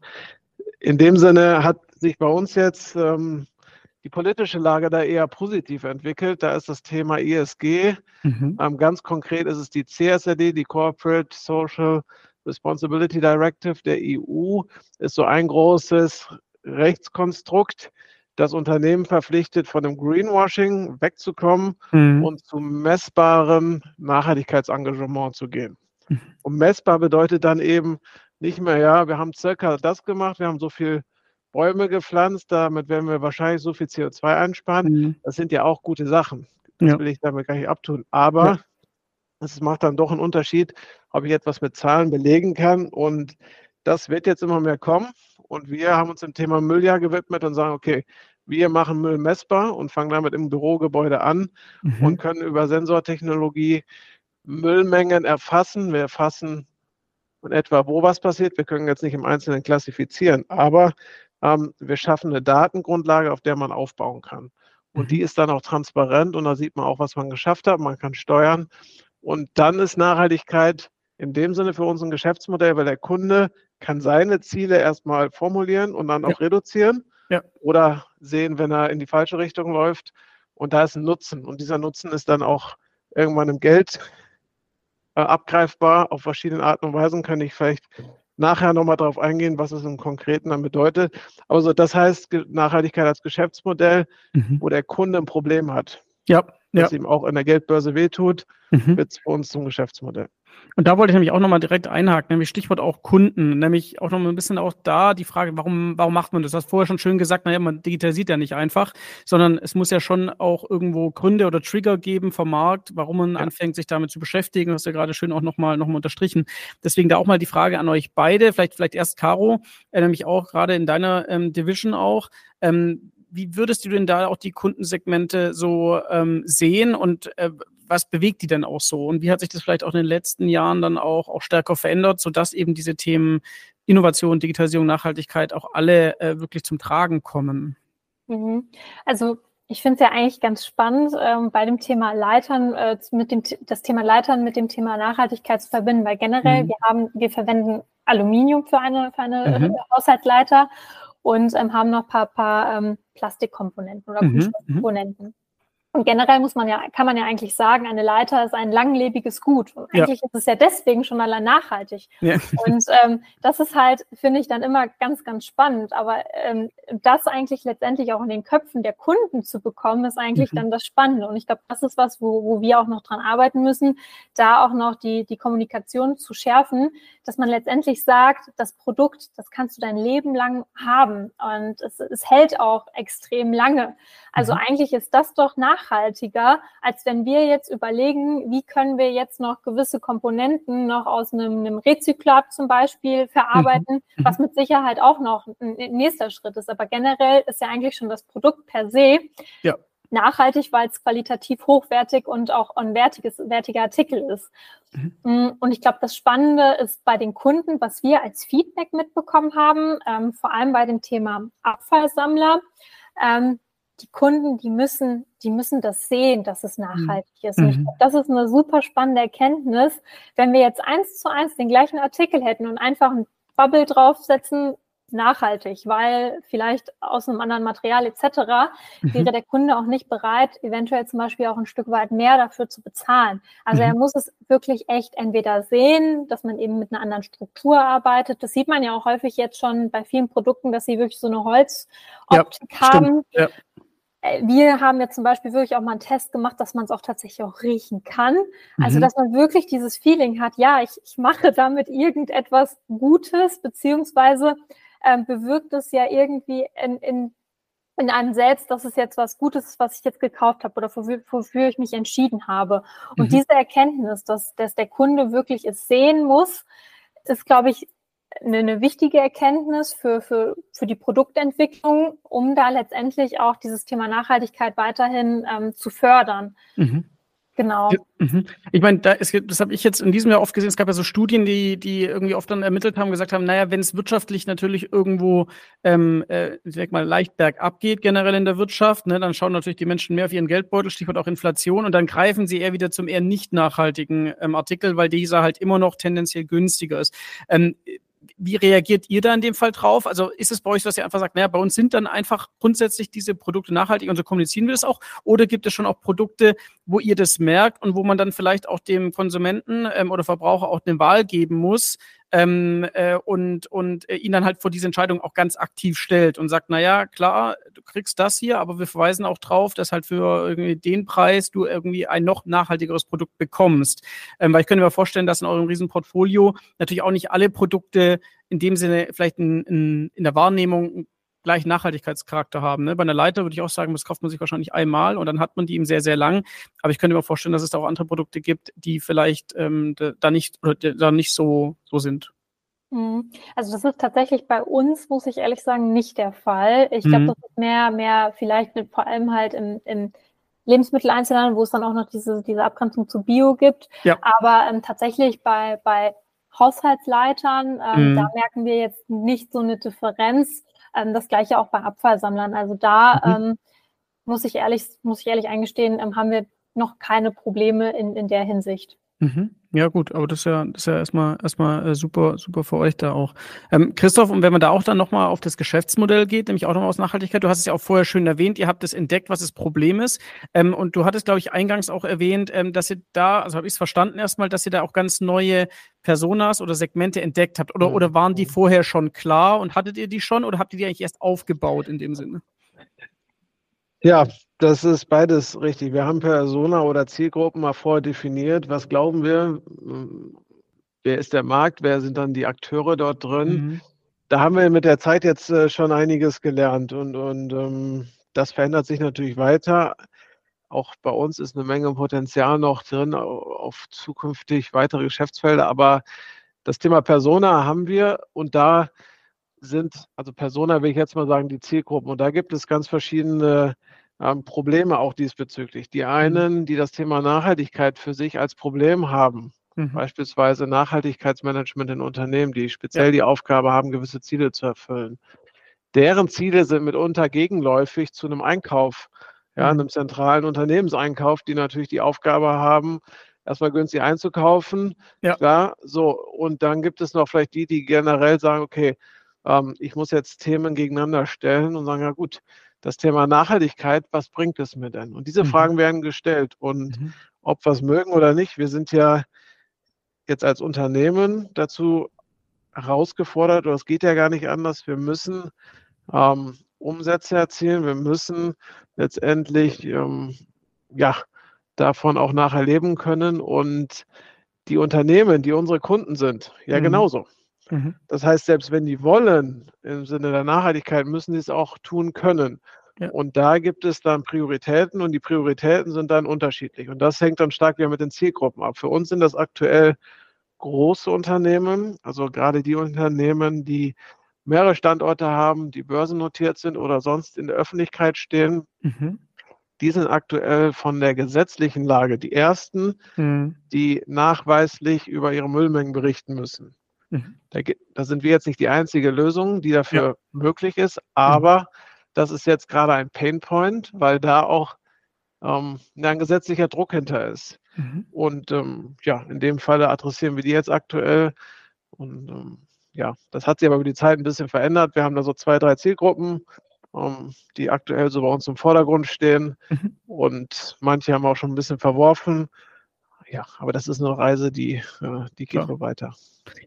mhm. in dem Sinne hat sich bei uns jetzt ähm, die politische Lage da eher positiv entwickelt. Da ist das Thema ESG. Mhm. Ähm, ganz konkret ist es die CSRD, die Corporate Social Responsibility Directive der EU, ist so ein großes Rechtskonstrukt, das Unternehmen verpflichtet, von dem Greenwashing wegzukommen mhm. und zu messbarem Nachhaltigkeitsengagement zu gehen. Mhm. Und messbar bedeutet dann eben nicht mehr, ja, wir haben circa das gemacht, wir haben so viel Bäume gepflanzt, damit werden wir wahrscheinlich so viel CO2 einsparen. Mhm. Das sind ja auch gute Sachen. Das ja. will ich damit gar nicht abtun. Aber ja. es macht dann doch einen Unterschied, ob ich etwas mit Zahlen belegen kann. Und das wird jetzt immer mehr kommen. Und wir haben uns dem Thema Mülljahr gewidmet und sagen, okay, wir machen Müll messbar und fangen damit im Bürogebäude an mhm. und können über Sensortechnologie Müllmengen erfassen. Wir erfassen in etwa, wo was passiert. Wir können jetzt nicht im Einzelnen klassifizieren, aber ähm, wir schaffen eine Datengrundlage, auf der man aufbauen kann. Und mhm. die ist dann auch transparent und da sieht man auch, was man geschafft hat. Man kann steuern. Und dann ist Nachhaltigkeit in dem Sinne für uns ein Geschäftsmodell, weil der Kunde kann seine Ziele erstmal formulieren und dann auch ja. reduzieren ja. oder sehen, wenn er in die falsche Richtung läuft. Und da ist ein Nutzen. Und dieser Nutzen ist dann auch irgendwann im Geld äh, abgreifbar. Auf verschiedene Arten und Weisen kann ich vielleicht nachher nochmal darauf eingehen, was es im Konkreten dann bedeutet. Aber so, das heißt Nachhaltigkeit als Geschäftsmodell, mhm. wo der Kunde ein Problem hat. Ja. Was ja. ihm auch in der Geldbörse wehtut, mhm. wird es für uns zum Geschäftsmodell. Und da wollte ich nämlich auch nochmal direkt einhaken, nämlich Stichwort auch Kunden, nämlich auch nochmal ein bisschen auch da die Frage, warum, warum macht man das? Du hast vorher schon schön gesagt, naja, man digitalisiert ja nicht einfach, sondern es muss ja schon auch irgendwo Gründe oder Trigger geben vom Markt, warum man ja. anfängt, sich damit zu beschäftigen. Du hast ja gerade schön auch nochmal noch mal unterstrichen. Deswegen da auch mal die Frage an euch beide, vielleicht, vielleicht erst Caro, äh, nämlich auch gerade in deiner ähm, Division auch. Ähm, wie würdest du denn da auch die Kundensegmente so ähm, sehen und äh, was bewegt die denn auch so? Und wie hat sich das vielleicht auch in den letzten Jahren dann auch, auch stärker verändert, sodass eben diese Themen Innovation, Digitalisierung, Nachhaltigkeit auch alle äh, wirklich zum Tragen kommen? Mhm. Also ich finde es ja eigentlich ganz spannend, ähm, bei dem Thema Leitern, äh, mit dem, das Thema Leitern mit dem Thema Nachhaltigkeit zu verbinden, weil generell, mhm. wir haben, wir verwenden Aluminium für eine, für eine mhm. Haushaltsleiter und ähm, haben noch ein paar, paar ähm, Plastikkomponenten oder mhm. mhm. Kunststoffkomponenten. Und generell muss man ja, kann man ja eigentlich sagen, eine Leiter ist ein langlebiges Gut. Und eigentlich ja. ist es ja deswegen schon allein nachhaltig. Ja. Und ähm, das ist halt, finde ich, dann immer ganz, ganz spannend. Aber ähm, das eigentlich letztendlich auch in den Köpfen der Kunden zu bekommen, ist eigentlich mhm. dann das Spannende. Und ich glaube, das ist was, wo, wo wir auch noch dran arbeiten müssen, da auch noch die, die Kommunikation zu schärfen, dass man letztendlich sagt, das Produkt, das kannst du dein Leben lang haben. Und es, es hält auch extrem lange. Also mhm. eigentlich ist das doch nachhaltiger, als wenn wir jetzt überlegen, wie können wir jetzt noch gewisse Komponenten noch aus einem, einem Rezyklat zum Beispiel verarbeiten, mhm. mhm. was mit Sicherheit auch noch ein, ein nächster Schritt ist. Aber generell ist ja eigentlich schon das Produkt per se ja nachhaltig, weil es qualitativ hochwertig und auch ein wertiges, wertiger Artikel ist. Mhm. Mm, und ich glaube, das Spannende ist bei den Kunden, was wir als Feedback mitbekommen haben, ähm, vor allem bei dem Thema Abfallsammler. Ähm, die Kunden, die müssen, die müssen das sehen, dass es nachhaltig mhm. ist. Und ich mhm. glaube, das ist eine super spannende Erkenntnis. Wenn wir jetzt eins zu eins den gleichen Artikel hätten und einfach ein Bubble draufsetzen, nachhaltig, weil vielleicht aus einem anderen Material etc. Mhm. wäre der Kunde auch nicht bereit, eventuell zum Beispiel auch ein Stück weit mehr dafür zu bezahlen. Also mhm. er muss es wirklich echt entweder sehen, dass man eben mit einer anderen Struktur arbeitet. Das sieht man ja auch häufig jetzt schon bei vielen Produkten, dass sie wirklich so eine Holzoptik ja, haben. Ja. Äh, wir haben jetzt zum Beispiel wirklich auch mal einen Test gemacht, dass man es auch tatsächlich auch riechen kann. Also, mhm. dass man wirklich dieses Feeling hat, ja, ich, ich mache damit irgendetwas Gutes, beziehungsweise ähm, bewirkt es ja irgendwie in, in, in einem selbst, dass es jetzt was Gutes ist, was ich jetzt gekauft habe oder wofür, wofür ich mich entschieden habe. Und mhm. diese Erkenntnis, dass, dass der Kunde wirklich es sehen muss, ist, glaube ich, eine, eine wichtige Erkenntnis für, für, für die Produktentwicklung, um da letztendlich auch dieses Thema Nachhaltigkeit weiterhin ähm, zu fördern. Mhm. Genau. Mhm. Ich meine, da ist, das habe ich jetzt in diesem Jahr oft gesehen. Es gab ja so Studien, die, die irgendwie oft dann ermittelt haben, gesagt haben, naja, wenn es wirtschaftlich natürlich irgendwo, ähm, äh, ich sag mal, leicht bergab geht, generell in der Wirtschaft, ne, dann schauen natürlich die Menschen mehr auf ihren Geldbeutel, Stichwort auch Inflation, und dann greifen sie eher wieder zum eher nicht nachhaltigen ähm, Artikel, weil dieser halt immer noch tendenziell günstiger ist. Ähm, wie reagiert ihr da in dem Fall drauf? Also ist es bei euch, dass ihr einfach sagt, naja, bei uns sind dann einfach grundsätzlich diese Produkte nachhaltig und so kommunizieren wir das auch? Oder gibt es schon auch Produkte, wo ihr das merkt und wo man dann vielleicht auch dem Konsumenten ähm, oder Verbraucher auch eine Wahl geben muss, ähm, äh, und, und äh, ihn dann halt vor diese Entscheidung auch ganz aktiv stellt und sagt, naja, klar, du kriegst das hier, aber wir verweisen auch drauf, dass halt für irgendwie den Preis du irgendwie ein noch nachhaltigeres Produkt bekommst. Ähm, weil ich könnte mir vorstellen, dass in eurem Riesenportfolio natürlich auch nicht alle Produkte in dem Sinne vielleicht in, in, in der Wahrnehmung gleich Nachhaltigkeitscharakter haben. Ne? Bei einer Leiter würde ich auch sagen, das kauft man sich wahrscheinlich einmal und dann hat man die eben sehr, sehr lang. Aber ich könnte mir vorstellen, dass es da auch andere Produkte gibt, die vielleicht ähm, da nicht oder da nicht so, so sind. Mhm. Also das ist tatsächlich bei uns, muss ich ehrlich sagen, nicht der Fall. Ich glaube, mhm. das ist mehr, mehr vielleicht vor allem halt im, im Lebensmitteleinzelhandel, wo es dann auch noch diese, diese Abgrenzung zu Bio gibt. Ja. Aber ähm, tatsächlich bei, bei Haushaltsleitern, ähm, mhm. da merken wir jetzt nicht so eine Differenz. Ähm, das gleiche auch bei Abfallsammlern. Also da mhm. ähm, muss ich ehrlich, muss ich ehrlich eingestehen, ähm, haben wir noch keine Probleme in, in der Hinsicht. Mhm. Ja, gut, aber das ist ja, das ist ja erstmal, erstmal äh, super, super für euch da auch. Ähm, Christoph, und wenn man da auch dann nochmal auf das Geschäftsmodell geht, nämlich auch nochmal aus Nachhaltigkeit, du hast es ja auch vorher schön erwähnt, ihr habt es entdeckt, was das Problem ist. Ähm, und du hattest, glaube ich, eingangs auch erwähnt, ähm, dass ihr da, also habe ich es verstanden erstmal, dass ihr da auch ganz neue Personas oder Segmente entdeckt habt. Oder, oder waren die vorher schon klar und hattet ihr die schon oder habt ihr die eigentlich erst aufgebaut in dem Sinne? Ja, das ist beides richtig. Wir haben Persona oder Zielgruppen mal vorher definiert. Was glauben wir? Wer ist der Markt? Wer sind dann die Akteure dort drin? Mhm. Da haben wir mit der Zeit jetzt äh, schon einiges gelernt und, und ähm, das verändert sich natürlich weiter. Auch bei uns ist eine Menge Potenzial noch drin auf zukünftig weitere Geschäftsfelder. Aber das Thema Persona haben wir und da sind, also Persona will ich jetzt mal sagen, die Zielgruppen. Und da gibt es ganz verschiedene ähm, Probleme auch diesbezüglich. Die mhm. einen, die das Thema Nachhaltigkeit für sich als Problem haben, mhm. beispielsweise Nachhaltigkeitsmanagement in Unternehmen, die speziell ja. die Aufgabe haben, gewisse Ziele zu erfüllen. Deren Ziele sind mitunter gegenläufig zu einem Einkauf, ja, mhm. einem zentralen Unternehmenseinkauf, die natürlich die Aufgabe haben, erstmal günstig einzukaufen. Ja. Klar, so. Und dann gibt es noch vielleicht die, die generell sagen, okay, ähm, ich muss jetzt Themen gegeneinander stellen und sagen, ja gut, das Thema Nachhaltigkeit, was bringt es mir denn? Und diese mhm. Fragen werden gestellt. Und mhm. ob wir es mögen oder nicht, wir sind ja jetzt als Unternehmen dazu herausgefordert, oder es geht ja gar nicht anders, wir müssen ähm, Umsätze erzielen, wir müssen letztendlich ähm, ja, davon auch nachher leben können und die Unternehmen, die unsere Kunden sind, ja mhm. genauso. Mhm. Das heißt, selbst wenn die wollen, im Sinne der Nachhaltigkeit, müssen sie es auch tun können. Ja. Und da gibt es dann Prioritäten und die Prioritäten sind dann unterschiedlich. Und das hängt dann stark wieder mit den Zielgruppen ab. Für uns sind das aktuell große Unternehmen, also gerade die Unternehmen, die mehrere Standorte haben, die börsennotiert sind oder sonst in der Öffentlichkeit stehen. Mhm. Die sind aktuell von der gesetzlichen Lage die ersten, mhm. die nachweislich über ihre Müllmengen berichten müssen. Mhm. Da, da, sind wir jetzt nicht die einzige Lösung, die dafür ja. möglich ist, aber mhm. das ist jetzt gerade ein Painpoint, weil da auch ähm, ein gesetzlicher Druck hinter ist. Mhm. Und ähm, ja, in dem Falle adressieren wir die jetzt aktuell. Und ähm, ja, das hat sich aber über die Zeit ein bisschen verändert. Wir haben da so zwei, drei Zielgruppen, ähm, die aktuell so bei uns im Vordergrund stehen. Mhm. Und manche haben auch schon ein bisschen verworfen. Ja, aber das ist eine Reise, die, äh, die geht so weiter.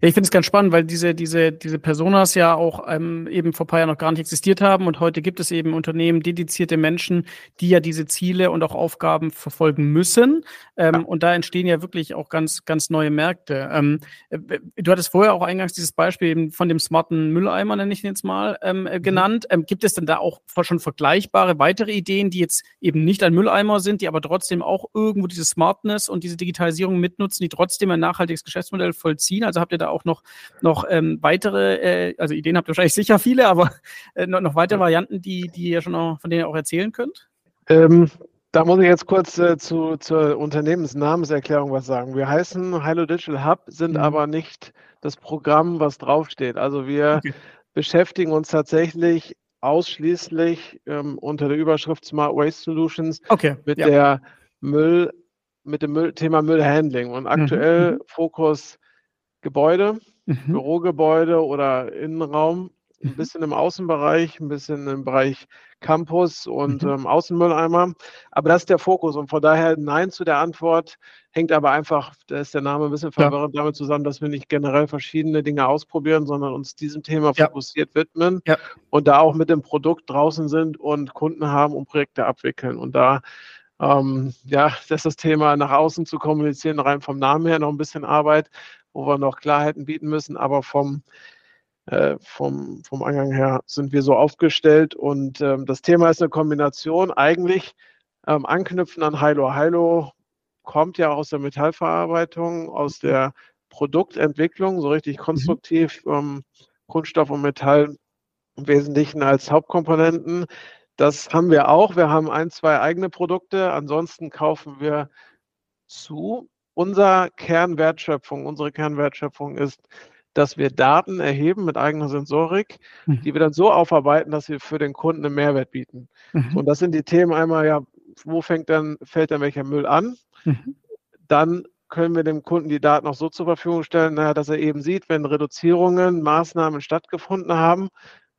Ja, ich finde es ganz spannend, weil diese, diese, diese Personas ja auch ähm, eben vor ein paar Jahren noch gar nicht existiert haben und heute gibt es eben Unternehmen, dedizierte Menschen, die ja diese Ziele und auch Aufgaben verfolgen müssen. Ähm, ja. Und da entstehen ja wirklich auch ganz, ganz neue Märkte. Ähm, äh, du hattest vorher auch eingangs dieses Beispiel eben von dem smarten Mülleimer, nenne ich ihn jetzt mal, ähm, äh, mhm. genannt. Ähm, gibt es denn da auch schon vergleichbare weitere Ideen, die jetzt eben nicht ein Mülleimer sind, die aber trotzdem auch irgendwo diese Smartness und diese Digitalisierung mitnutzen, die trotzdem ein nachhaltiges Geschäftsmodell vollziehen? Also habt ihr da auch noch, noch ähm, weitere, äh, also Ideen habt ihr wahrscheinlich sicher viele, aber äh, noch, noch weitere Varianten, die, die ihr schon noch, von denen ihr auch erzählen könnt? Ähm, da muss ich jetzt kurz äh, zu, zur Unternehmensnamenserklärung was sagen. Wir heißen Hilo Digital Hub, sind mhm. aber nicht das Programm, was draufsteht. Also wir okay. beschäftigen uns tatsächlich ausschließlich ähm, unter der Überschrift Smart Waste Solutions okay. mit ja. der Müll, mit dem Müll, Thema Müllhandling und aktuell mhm. mhm. Fokus Gebäude, mhm. Bürogebäude oder Innenraum, ein mhm. bisschen im Außenbereich, ein bisschen im Bereich Campus und mhm. ähm, Außenmülleimer. Aber das ist der Fokus und von daher Nein zu der Antwort hängt aber einfach, da ist der Name ein bisschen verwirrend, ja. damit zusammen, dass wir nicht generell verschiedene Dinge ausprobieren, sondern uns diesem Thema ja. fokussiert widmen ja. und da auch mit dem Produkt draußen sind und Kunden haben und Projekte abwickeln. Und da ähm, ja, das ist das Thema nach außen zu kommunizieren, rein vom Namen her noch ein bisschen Arbeit, wo wir noch Klarheiten bieten müssen, aber vom, äh, vom, vom Eingang her sind wir so aufgestellt und ähm, das Thema ist eine Kombination, eigentlich ähm, anknüpfen an Hilo. Hilo kommt ja aus der Metallverarbeitung, aus der Produktentwicklung, so richtig mhm. konstruktiv, ähm, Kunststoff und Metall im Wesentlichen als Hauptkomponenten. Das haben wir auch. Wir haben ein, zwei eigene Produkte. Ansonsten kaufen wir zu unser Kernwertschöpfung, unsere Kernwertschöpfung ist, dass wir Daten erheben mit eigener Sensorik, mhm. die wir dann so aufarbeiten, dass wir für den Kunden einen Mehrwert bieten. Mhm. und das sind die Themen einmal, ja, wo fängt dann, fällt dann welcher Müll an? Mhm. Dann können wir dem Kunden die Daten auch so zur Verfügung stellen, naja, dass er eben sieht, wenn Reduzierungen, Maßnahmen stattgefunden haben.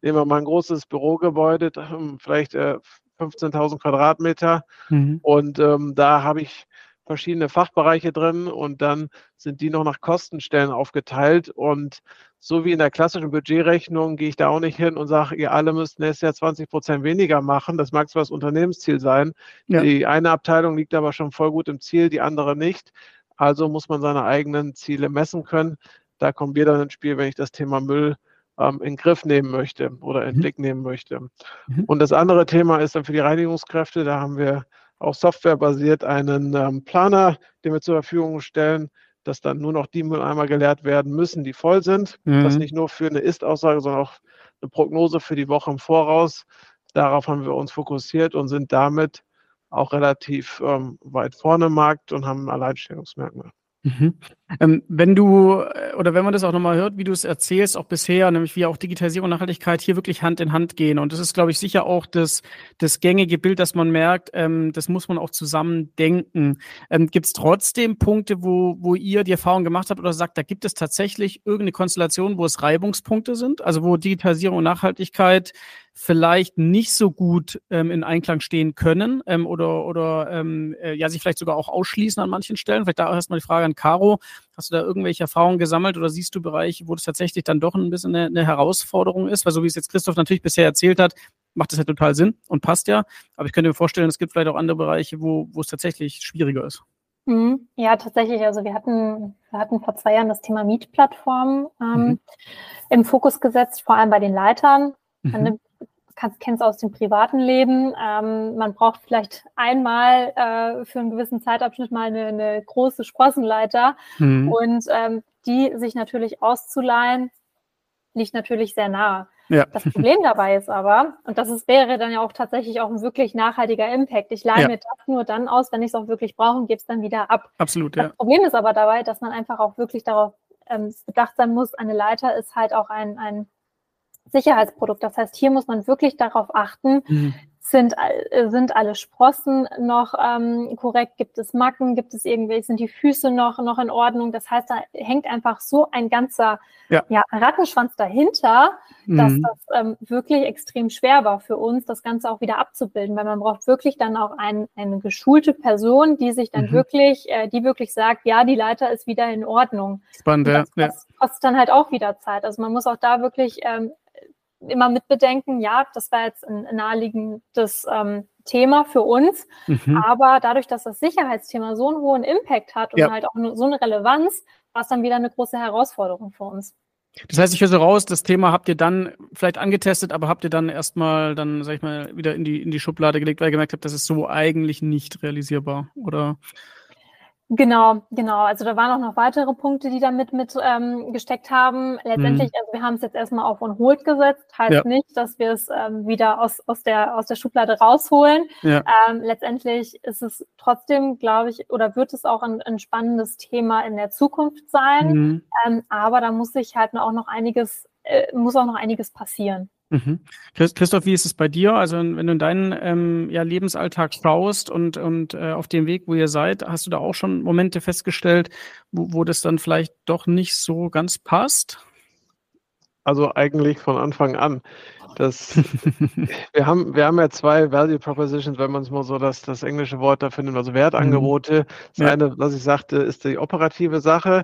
Nehmen wir mal ein großes Bürogebäude, vielleicht äh, 15.000 Quadratmeter. Mhm. Und ähm, da habe ich verschiedene Fachbereiche drin und dann sind die noch nach Kostenstellen aufgeteilt. Und so wie in der klassischen Budgetrechnung gehe ich da auch nicht hin und sage, ihr alle müsst nächstes Jahr 20 Prozent weniger machen. Das mag zwar das Unternehmensziel sein. Ja. Die eine Abteilung liegt aber schon voll gut im Ziel, die andere nicht. Also muss man seine eigenen Ziele messen können. Da kommen wir dann ins Spiel, wenn ich das Thema Müll ähm, in den Griff nehmen möchte oder in den mhm. Blick nehmen möchte. Mhm. Und das andere Thema ist dann für die Reinigungskräfte. Da haben wir auch softwarebasiert einen ähm, Planer, den wir zur Verfügung stellen, dass dann nur noch die Mülleimer geleert werden müssen, die voll sind. Mhm. Das nicht nur für eine Ist-Aussage, sondern auch eine Prognose für die Woche im Voraus. Darauf haben wir uns fokussiert und sind damit auch relativ ähm, weit vorne im Markt und haben ein Alleinstellungsmerkmal. Mhm. Ähm, wenn du äh, oder wenn man das auch nochmal hört, wie du es erzählst, auch bisher, nämlich wie auch Digitalisierung und Nachhaltigkeit hier wirklich Hand in Hand gehen. Und das ist, glaube ich, sicher auch das, das gängige Bild, dass man merkt, ähm, das muss man auch zusammen denken. Ähm, gibt es trotzdem Punkte, wo, wo ihr die Erfahrung gemacht habt oder sagt, da gibt es tatsächlich irgendeine Konstellation, wo es Reibungspunkte sind? Also wo Digitalisierung und Nachhaltigkeit vielleicht nicht so gut ähm, in Einklang stehen können ähm, oder, oder ähm, äh, ja, sich vielleicht sogar auch ausschließen an manchen Stellen. Vielleicht da erstmal die Frage an Caro. Hast du da irgendwelche Erfahrungen gesammelt oder siehst du Bereiche, wo das tatsächlich dann doch ein bisschen eine, eine Herausforderung ist? Weil so wie es jetzt Christoph natürlich bisher erzählt hat, macht das ja total Sinn und passt ja. Aber ich könnte mir vorstellen, es gibt vielleicht auch andere Bereiche, wo, wo es tatsächlich schwieriger ist. Mhm. Ja, tatsächlich. Also wir hatten, wir hatten vor zwei Jahren das Thema Mietplattform ähm, mhm. im Fokus gesetzt, vor allem bei den Leitern. Mhm kannst, kennst aus dem privaten Leben. Ähm, man braucht vielleicht einmal äh, für einen gewissen Zeitabschnitt mal eine, eine große Sprossenleiter mhm. und ähm, die sich natürlich auszuleihen, liegt natürlich sehr nah. Ja. Das Problem dabei ist aber, und das ist, wäre dann ja auch tatsächlich auch ein wirklich nachhaltiger Impact. Ich leihe ja. mir das nur dann aus, wenn ich es auch wirklich brauche und gebe es dann wieder ab. Absolut, das ja. Das Problem ist aber dabei, dass man einfach auch wirklich darauf ähm, bedacht sein muss, eine Leiter ist halt auch ein, ein Sicherheitsprodukt. Das heißt, hier muss man wirklich darauf achten, mhm. sind, äh, sind alle Sprossen noch ähm, korrekt? Gibt es Macken? Gibt es irgendwelche, sind die Füße noch, noch in Ordnung? Das heißt, da hängt einfach so ein ganzer ja. ja Rattenschwanz dahinter, mhm. dass das ähm, wirklich extrem schwer war für uns, das Ganze auch wieder abzubilden, weil man braucht wirklich dann auch ein, eine geschulte Person, die sich dann mhm. wirklich, äh, die wirklich sagt, ja, die Leiter ist wieder in Ordnung. Spannend, das, ja. Das kostet dann halt auch wieder Zeit. Also man muss auch da wirklich ähm, immer mitbedenken, ja, das war jetzt ein naheliegendes ähm, Thema für uns, mhm. aber dadurch, dass das Sicherheitsthema so einen hohen Impact hat und ja. halt auch so eine Relevanz, war es dann wieder eine große Herausforderung für uns. Das heißt, ich höre so raus, das Thema habt ihr dann vielleicht angetestet, aber habt ihr dann erstmal dann, sag ich mal, wieder in die, in die Schublade gelegt, weil ihr gemerkt habt, das ist so eigentlich nicht realisierbar, oder? Genau, genau. Also da waren auch noch weitere Punkte, die da mit, mit ähm, gesteckt haben. Letztendlich, mhm. also wir haben es jetzt erstmal auf on hold gesetzt, heißt ja. nicht, dass wir es ähm, wieder aus, aus, der, aus der Schublade rausholen. Ja. Ähm, letztendlich ist es trotzdem, glaube ich, oder wird es auch ein, ein spannendes Thema in der Zukunft sein. Mhm. Ähm, aber da muss sich halt auch noch einiges, äh, muss auch noch einiges passieren. Mhm. Christoph, wie ist es bei dir? Also wenn du in deinen ähm, ja, Lebensalltag schaust und, und äh, auf dem Weg, wo ihr seid, hast du da auch schon Momente festgestellt, wo, wo das dann vielleicht doch nicht so ganz passt? Also eigentlich von Anfang an. Das, wir, haben, wir haben ja zwei Value Propositions, wenn man es mal so das, das englische Wort dafür nimmt, also Wertangebote. Das ja. eine, was ich sagte, ist die operative Sache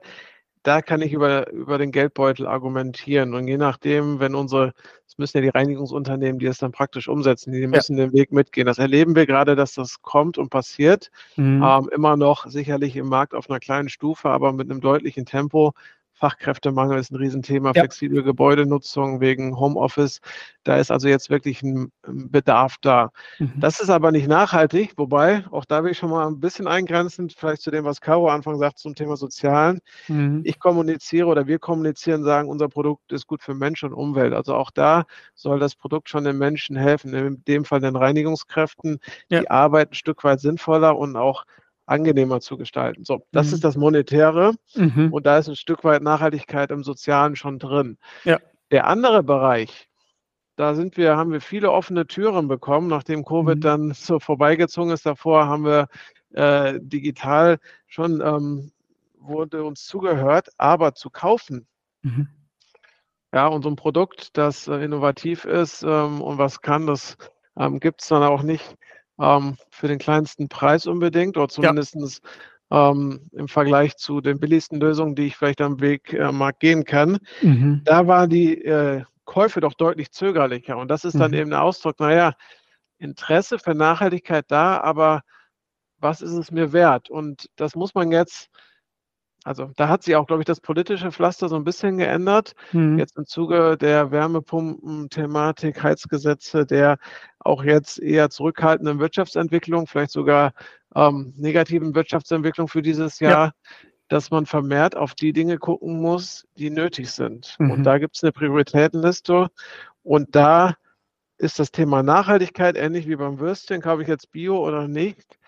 da kann ich über, über den Geldbeutel argumentieren. Und je nachdem, wenn unsere, es müssen ja die Reinigungsunternehmen, die es dann praktisch umsetzen, die müssen ja. den Weg mitgehen. Das erleben wir gerade, dass das kommt und passiert. Mhm. Ähm, immer noch sicherlich im Markt auf einer kleinen Stufe, aber mit einem deutlichen Tempo. Fachkräftemangel ist ein Riesenthema, ja. flexible Gebäudenutzung wegen Homeoffice. Da ist also jetzt wirklich ein Bedarf da. Mhm. Das ist aber nicht nachhaltig, wobei, auch da will ich schon mal ein bisschen eingrenzen, vielleicht zu dem, was Caro Anfang sagt zum Thema Sozialen. Mhm. Ich kommuniziere oder wir kommunizieren, sagen, unser Produkt ist gut für Mensch und Umwelt. Also auch da soll das Produkt schon den Menschen helfen, in dem Fall den Reinigungskräften, ja. die Arbeit ein Stück weit sinnvoller und auch angenehmer zu gestalten. So, das mhm. ist das Monetäre mhm. und da ist ein Stück weit Nachhaltigkeit im Sozialen schon drin. Ja. Der andere Bereich, da sind wir, haben wir viele offene Türen bekommen, nachdem Covid mhm. dann so vorbeigezogen ist. Davor haben wir äh, digital schon ähm, wurde uns zugehört, aber zu kaufen. Mhm. Ja, und so ein Produkt, das äh, innovativ ist ähm, und was kann, das ähm, gibt es dann auch nicht ähm, für den kleinsten Preis unbedingt oder zumindest ja. ähm, im Vergleich zu den billigsten Lösungen, die ich vielleicht am Weg äh, Markt gehen kann. Mhm. Da war die äh, Käufe doch deutlich zögerlicher. Und das ist dann mhm. eben der Ausdruck, naja, Interesse für Nachhaltigkeit da, aber was ist es mir wert? Und das muss man jetzt also da hat sich auch, glaube ich, das politische Pflaster so ein bisschen geändert. Mhm. Jetzt im Zuge der Wärmepumpen-Thematik, Heizgesetze, der auch jetzt eher zurückhaltenden Wirtschaftsentwicklung, vielleicht sogar ähm, negativen Wirtschaftsentwicklung für dieses Jahr, ja. dass man vermehrt auf die Dinge gucken muss, die nötig sind. Mhm. Und da gibt es eine Prioritätenliste. Und da ist das Thema Nachhaltigkeit ähnlich wie beim Würstchen, kaufe ich jetzt Bio oder nicht.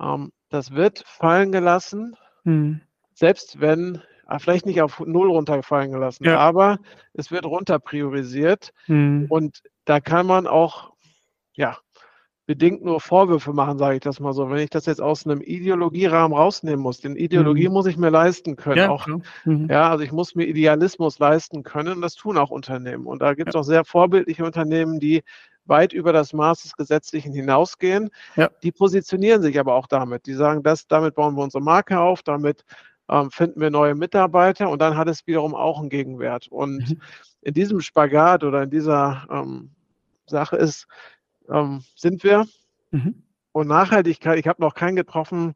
Ähm, das wird fallen gelassen. Mhm selbst wenn, ah, vielleicht nicht auf Null runtergefallen gelassen, ja. aber es wird runter priorisiert mhm. und da kann man auch, ja, bedingt nur Vorwürfe machen, sage ich das mal so. Wenn ich das jetzt aus einem Ideologierahmen rausnehmen muss, den Ideologie mhm. muss ich mir leisten können. Ja, auch, mhm. ja, also ich muss mir Idealismus leisten können. Das tun auch Unternehmen. Und da gibt es ja. auch sehr vorbildliche Unternehmen, die weit über das Maß des Gesetzlichen hinausgehen. Ja. Die positionieren sich aber auch damit. Die sagen, das, damit bauen wir unsere Marke auf, damit ähm, finden wir neue Mitarbeiter und dann hat es wiederum auch einen Gegenwert. Und mhm. in diesem Spagat oder in dieser ähm, Sache ist, ähm, sind wir. Mhm. Und Nachhaltigkeit, ich habe noch keinen getroffen,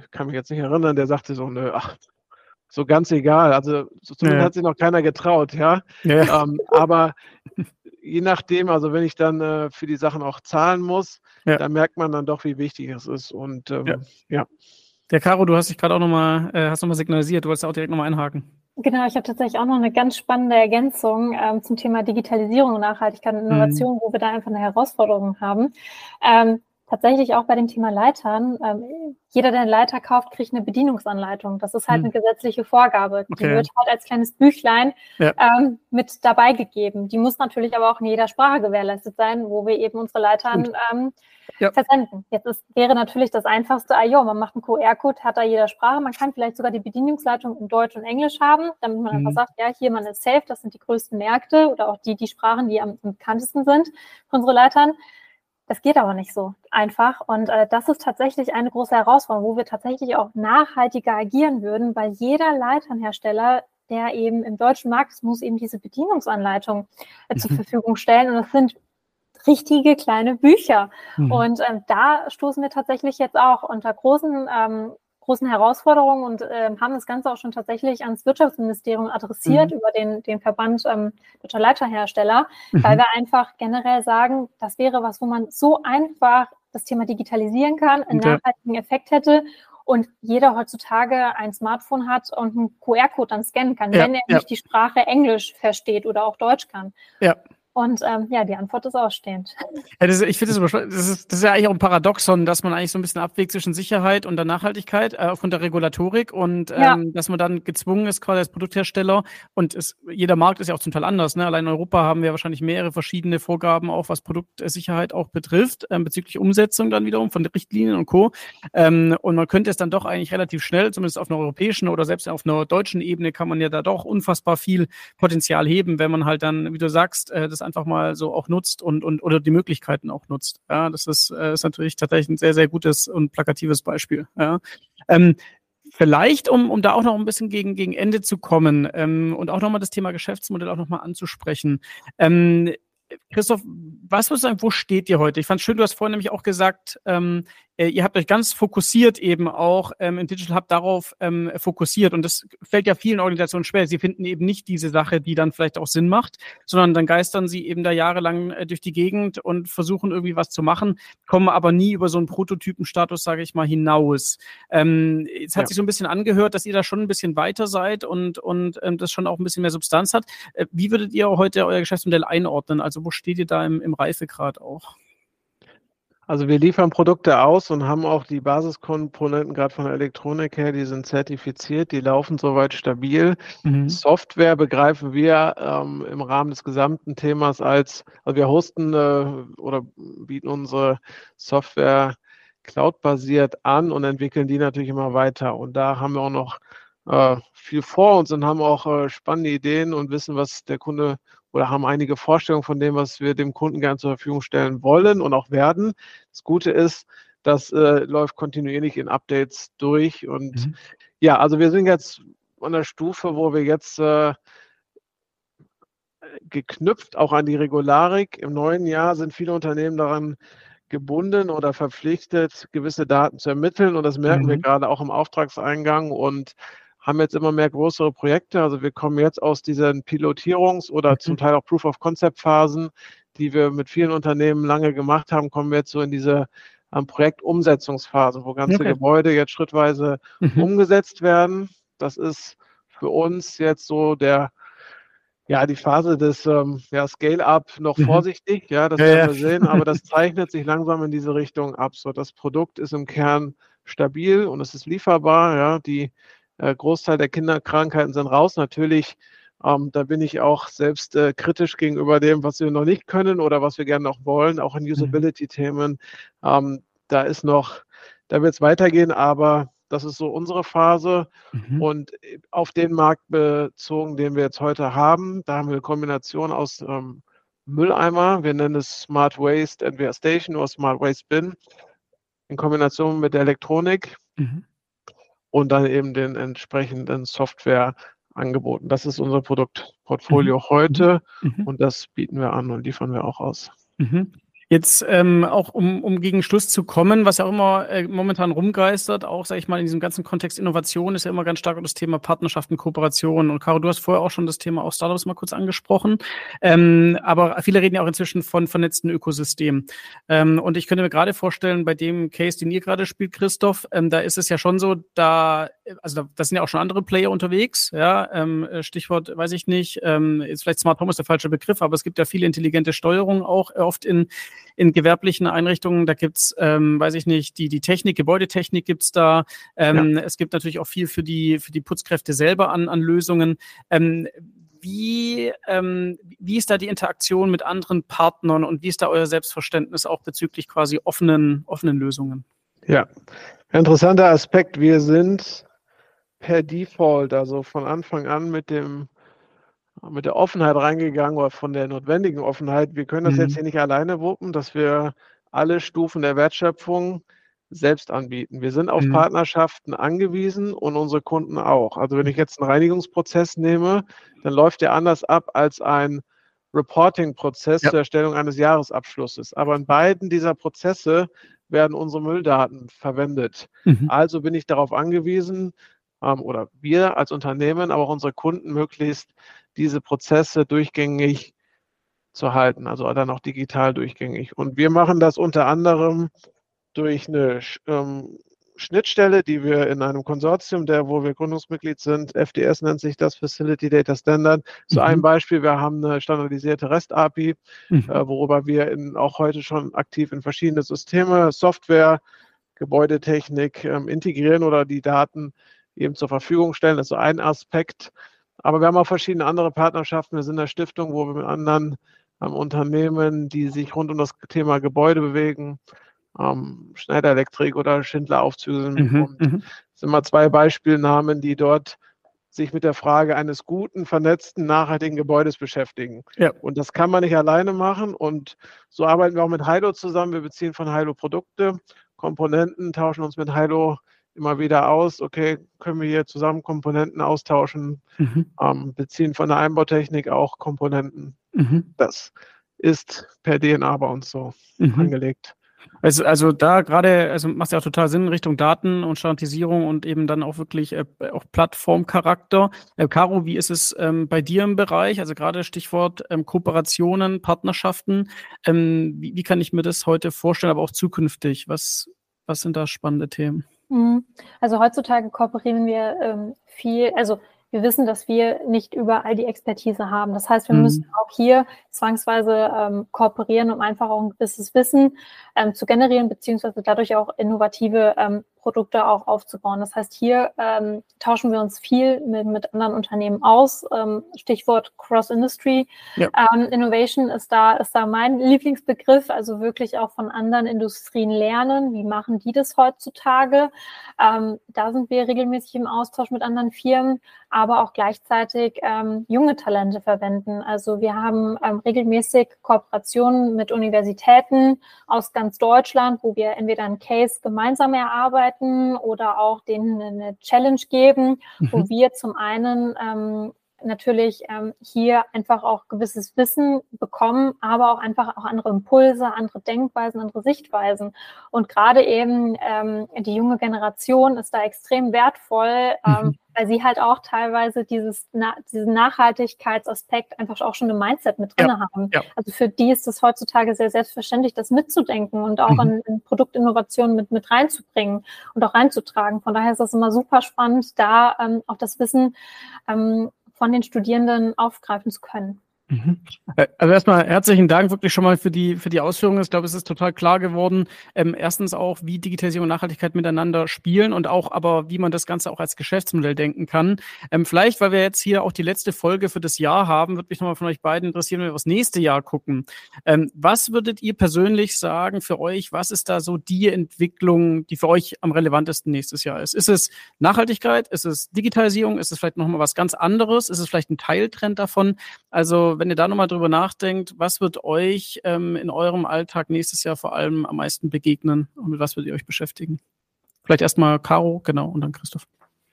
ich kann mich jetzt nicht erinnern, der sagte so, nö, ach, so ganz egal. Also so, zumindest ja. hat sich noch keiner getraut, ja. ja. Ähm, aber je nachdem, also wenn ich dann äh, für die Sachen auch zahlen muss, ja. dann merkt man dann doch, wie wichtig es ist. Und ähm, ja. Der Caro, du hast dich gerade auch nochmal, äh, hast nochmal signalisiert, du wolltest auch direkt nochmal einhaken. Genau, ich habe tatsächlich auch noch eine ganz spannende Ergänzung ähm, zum Thema Digitalisierung und Nachhaltigkeit und Innovation, mhm. wo wir da einfach eine Herausforderung haben. Ähm, tatsächlich auch bei dem Thema Leitern, ähm, jeder, der eine Leiter kauft, kriegt eine Bedienungsanleitung. Das ist halt hm. eine gesetzliche Vorgabe. Okay. Die wird halt als kleines Büchlein ja. ähm, mit dabei gegeben. Die muss natürlich aber auch in jeder Sprache gewährleistet sein, wo wir eben unsere Leitern ähm, ja. versenden. Jetzt ist, wäre natürlich das Einfachste, ah jo, man macht einen QR-Code, hat da jeder Sprache. Man kann vielleicht sogar die Bedienungsleitung in Deutsch und Englisch haben, damit man mhm. einfach sagt, ja, hier, man ist safe, das sind die größten Märkte oder auch die, die Sprachen, die am, am bekanntesten sind für unsere Leitern. Das geht aber nicht so einfach. Und äh, das ist tatsächlich eine große Herausforderung, wo wir tatsächlich auch nachhaltiger agieren würden, weil jeder Leiternhersteller, der eben im deutschen Markt ist, muss eben diese Bedienungsanleitung äh, zur mhm. Verfügung stellen. Und das sind richtige kleine Bücher. Mhm. Und ähm, da stoßen wir tatsächlich jetzt auch unter großen ähm, großen Herausforderungen und äh, haben das Ganze auch schon tatsächlich ans Wirtschaftsministerium adressiert mhm. über den, den Verband ähm, Deutscher Leiterhersteller, mhm. weil wir einfach generell sagen, das wäre was, wo man so einfach das Thema digitalisieren kann, einen ja. nachhaltigen Effekt hätte und jeder heutzutage ein Smartphone hat und einen QR-Code dann scannen kann, ja, wenn er ja. nicht die Sprache Englisch versteht oder auch Deutsch kann. Ja. Und ähm, ja, die Antwort ist ausstehend. Ja, das, ich finde das, das, ist, das ist ja eigentlich auch ein Paradoxon, dass man eigentlich so ein bisschen abwägt zwischen Sicherheit und der Nachhaltigkeit äh, aufgrund der Regulatorik und ähm, ja. dass man dann gezwungen ist, quasi als Produkthersteller und es, jeder Markt ist ja auch zum Teil anders. Ne? Allein in Europa haben wir wahrscheinlich mehrere verschiedene Vorgaben, auch was Produktsicherheit auch betrifft, ähm, bezüglich Umsetzung dann wiederum von Richtlinien und Co. Ähm, und man könnte es dann doch eigentlich relativ schnell, zumindest auf einer europäischen oder selbst auf einer deutschen Ebene, kann man ja da doch unfassbar viel Potenzial heben, wenn man halt dann, wie du sagst, äh, das einfach mal so auch nutzt und, und oder die Möglichkeiten auch nutzt. Ja, das ist, äh, ist natürlich tatsächlich ein sehr, sehr gutes und plakatives Beispiel. Ja. Ähm, Vielleicht, um, um da auch noch ein bisschen gegen, gegen Ende zu kommen ähm, und auch nochmal das Thema Geschäftsmodell auch nochmal anzusprechen. Ähm, Christoph, was würdest du sagen, wo steht ihr heute? Ich fand schön, du hast vorhin nämlich auch gesagt, ähm, äh, ihr habt euch ganz fokussiert eben auch ähm, im Digital Hub darauf ähm, fokussiert. Und das fällt ja vielen Organisationen schwer. Sie finden eben nicht diese Sache, die dann vielleicht auch Sinn macht, sondern dann geistern sie eben da jahrelang äh, durch die Gegend und versuchen irgendwie was zu machen, kommen aber nie über so einen Prototypenstatus, sage ich mal, hinaus. Ähm, es hat ja. sich so ein bisschen angehört, dass ihr da schon ein bisschen weiter seid und, und ähm, das schon auch ein bisschen mehr Substanz hat. Äh, wie würdet ihr heute euer Geschäftsmodell einordnen? Also wo steht ihr da im, im Reifegrad auch? Also wir liefern Produkte aus und haben auch die Basiskomponenten gerade von der Elektronik her, die sind zertifiziert, die laufen soweit stabil. Mhm. Software begreifen wir ähm, im Rahmen des gesamten Themas als, also wir hosten äh, oder bieten unsere Software cloud-basiert an und entwickeln die natürlich immer weiter. Und da haben wir auch noch äh, viel vor uns und haben auch äh, spannende Ideen und wissen, was der Kunde oder haben einige Vorstellungen von dem, was wir dem Kunden gerne zur Verfügung stellen wollen und auch werden. Das Gute ist, das äh, läuft kontinuierlich in Updates durch. Und mhm. ja, also wir sind jetzt an der Stufe, wo wir jetzt äh, geknüpft auch an die Regularik. Im neuen Jahr sind viele Unternehmen daran gebunden oder verpflichtet, gewisse Daten zu ermitteln. Und das merken mhm. wir gerade auch im Auftragseingang. Und haben jetzt immer mehr größere Projekte. Also wir kommen jetzt aus diesen Pilotierungs- oder mhm. zum Teil auch Proof-of-Concept-Phasen, die wir mit vielen Unternehmen lange gemacht haben, kommen wir jetzt so in diese ähm, Projektumsetzungsphase, wo ganze okay. Gebäude jetzt schrittweise mhm. umgesetzt werden. Das ist für uns jetzt so der ja, die Phase des ähm, ja, Scale-up noch mhm. vorsichtig, ja, das ja, werden wir sehen, aber das zeichnet sich langsam in diese Richtung ab. So, das Produkt ist im Kern stabil und es ist lieferbar, ja, die äh, Großteil der Kinderkrankheiten sind raus. Natürlich, ähm, da bin ich auch selbst äh, kritisch gegenüber dem, was wir noch nicht können oder was wir gerne noch wollen, auch in mhm. Usability-Themen. Ähm, da ist noch, da wird es weitergehen, aber das ist so unsere Phase. Mhm. Und äh, auf den Markt bezogen, den wir jetzt heute haben, da haben wir eine Kombination aus ähm, Mülleimer, wir nennen es Smart Waste entweder Station oder Smart Waste Bin, in Kombination mit der Elektronik. Mhm und dann eben den entsprechenden Software angeboten. Das ist unser Produktportfolio mhm. heute mhm. und das bieten wir an und liefern wir auch aus. Mhm. Jetzt ähm, auch um, um gegen Schluss zu kommen, was ja auch immer äh, momentan rumgeistert, auch sage ich mal in diesem ganzen Kontext Innovation ist ja immer ganz stark das Thema Partnerschaften, Kooperationen. Und Caro, du hast vorher auch schon das Thema auch Startups mal kurz angesprochen. Ähm, aber viele reden ja auch inzwischen von vernetzten Ökosystemen. Ähm, und ich könnte mir gerade vorstellen, bei dem Case, den ihr gerade spielt, Christoph, ähm, da ist es ja schon so, da, also da, da sind ja auch schon andere Player unterwegs. Ja, ähm, Stichwort, weiß ich nicht, ähm, ist vielleicht Smart Home ist der falsche Begriff, aber es gibt ja viele intelligente Steuerungen auch oft in in gewerblichen Einrichtungen, da gibt's, ähm, weiß ich nicht, die, die Technik, Gebäudetechnik gibt's da. Ähm, ja. Es gibt natürlich auch viel für die, für die Putzkräfte selber an, an Lösungen. Ähm, wie, ähm, wie ist da die Interaktion mit anderen Partnern und wie ist da euer Selbstverständnis auch bezüglich quasi offenen, offenen Lösungen? Ja, interessanter Aspekt. Wir sind per Default, also von Anfang an mit dem mit der Offenheit reingegangen oder von der notwendigen Offenheit. Wir können das mhm. jetzt hier nicht alleine wuppen, dass wir alle Stufen der Wertschöpfung selbst anbieten. Wir sind auf mhm. Partnerschaften angewiesen und unsere Kunden auch. Also wenn ich jetzt einen Reinigungsprozess nehme, dann läuft der anders ab als ein Reporting-Prozess ja. zur Erstellung eines Jahresabschlusses. Aber in beiden dieser Prozesse werden unsere Mülldaten verwendet. Mhm. Also bin ich darauf angewiesen, ähm, oder wir als Unternehmen, aber auch unsere Kunden möglichst diese Prozesse durchgängig zu halten, also dann auch digital durchgängig. Und wir machen das unter anderem durch eine ähm, Schnittstelle, die wir in einem Konsortium, der wo wir Gründungsmitglied sind, FDS nennt sich das Facility Data Standard. So mhm. ein Beispiel, wir haben eine standardisierte REST-API, mhm. äh, worüber wir in, auch heute schon aktiv in verschiedene Systeme, Software, Gebäudetechnik ähm, integrieren oder die Daten eben zur Verfügung stellen. Das ist so ein Aspekt. Aber wir haben auch verschiedene andere Partnerschaften. Wir sind eine Stiftung, wo wir mit anderen ähm, Unternehmen, die sich rund um das Thema Gebäude bewegen, ähm, Schneider Elektrik oder Schindler Aufzüge sind. Mhm, und mhm. sind mal zwei Beispielnamen, die dort sich mit der Frage eines guten, vernetzten, nachhaltigen Gebäudes beschäftigen. Ja. Und das kann man nicht alleine machen. Und so arbeiten wir auch mit Hilo zusammen. Wir beziehen von Hilo Produkte, Komponenten, tauschen uns mit Hilo immer wieder aus. Okay, können wir hier zusammen Komponenten austauschen, mhm. ähm, beziehen von der Einbautechnik auch Komponenten. Mhm. Das ist per DNA bei uns so mhm. angelegt. Also, also da gerade, also macht ja auch total Sinn in Richtung Daten und Standardisierung und eben dann auch wirklich äh, auch Plattformcharakter. Äh, Caro, wie ist es ähm, bei dir im Bereich? Also gerade Stichwort ähm, Kooperationen, Partnerschaften. Ähm, wie, wie kann ich mir das heute vorstellen, aber auch zukünftig? Was, was sind da spannende Themen? Mhm. Also heutzutage kooperieren wir ähm, viel, also wir wissen, dass wir nicht überall die Expertise haben. Das heißt, wir mhm. müssen auch hier zwangsweise ähm, kooperieren, um einfach auch ein gewisses Wissen ähm, zu generieren, beziehungsweise dadurch auch innovative ähm, Produkte auch aufzubauen. Das heißt, hier ähm, tauschen wir uns viel mit, mit anderen Unternehmen aus. Ähm, Stichwort Cross-Industry. Ja. Ähm, Innovation ist da, ist da mein Lieblingsbegriff, also wirklich auch von anderen Industrien lernen. Wie machen die das heutzutage? Ähm, da sind wir regelmäßig im Austausch mit anderen Firmen, aber auch gleichzeitig ähm, junge Talente verwenden. Also wir haben ähm, regelmäßig Kooperationen mit Universitäten aus ganz Deutschland, wo wir entweder einen Case gemeinsam erarbeiten, begleiten oder auch denen eine Challenge geben, mhm. wo wir zum einen ähm, natürlich ähm, hier einfach auch gewisses Wissen bekommen, aber auch einfach auch andere Impulse, andere Denkweisen, andere Sichtweisen. Und gerade eben ähm, die junge Generation ist da extrem wertvoll, ähm, mhm. weil sie halt auch teilweise dieses na, diesen Nachhaltigkeitsaspekt einfach auch schon im Mindset mit drin ja. haben. Ja. Also für die ist es heutzutage sehr selbstverständlich, das mitzudenken und auch mhm. in, in Produktinnovationen mit mit reinzubringen und auch reinzutragen. Von daher ist das immer super spannend, da ähm, auch das Wissen ähm, von den Studierenden aufgreifen zu können. Mhm. Äh, also erstmal herzlichen Dank wirklich schon mal für die, für die Ausführungen. Ich glaube, es ist total klar geworden. Ähm, erstens auch, wie Digitalisierung und Nachhaltigkeit miteinander spielen und auch aber, wie man das Ganze auch als Geschäftsmodell denken kann. Ähm, vielleicht, weil wir jetzt hier auch die letzte Folge für das Jahr haben, würde mich nochmal von euch beiden interessieren, wenn wir aufs nächste Jahr gucken. Ähm, was würdet ihr persönlich sagen für euch? Was ist da so die Entwicklung, die für euch am relevantesten nächstes Jahr ist? Ist es Nachhaltigkeit? Ist es Digitalisierung? Ist es vielleicht nochmal was ganz anderes? Ist es vielleicht ein Teiltrend davon? Also, wenn ihr da nochmal drüber nachdenkt, was wird euch ähm, in eurem Alltag nächstes Jahr vor allem am meisten begegnen und mit was würdet ihr euch beschäftigen? Vielleicht erstmal Caro, genau, und dann Christoph.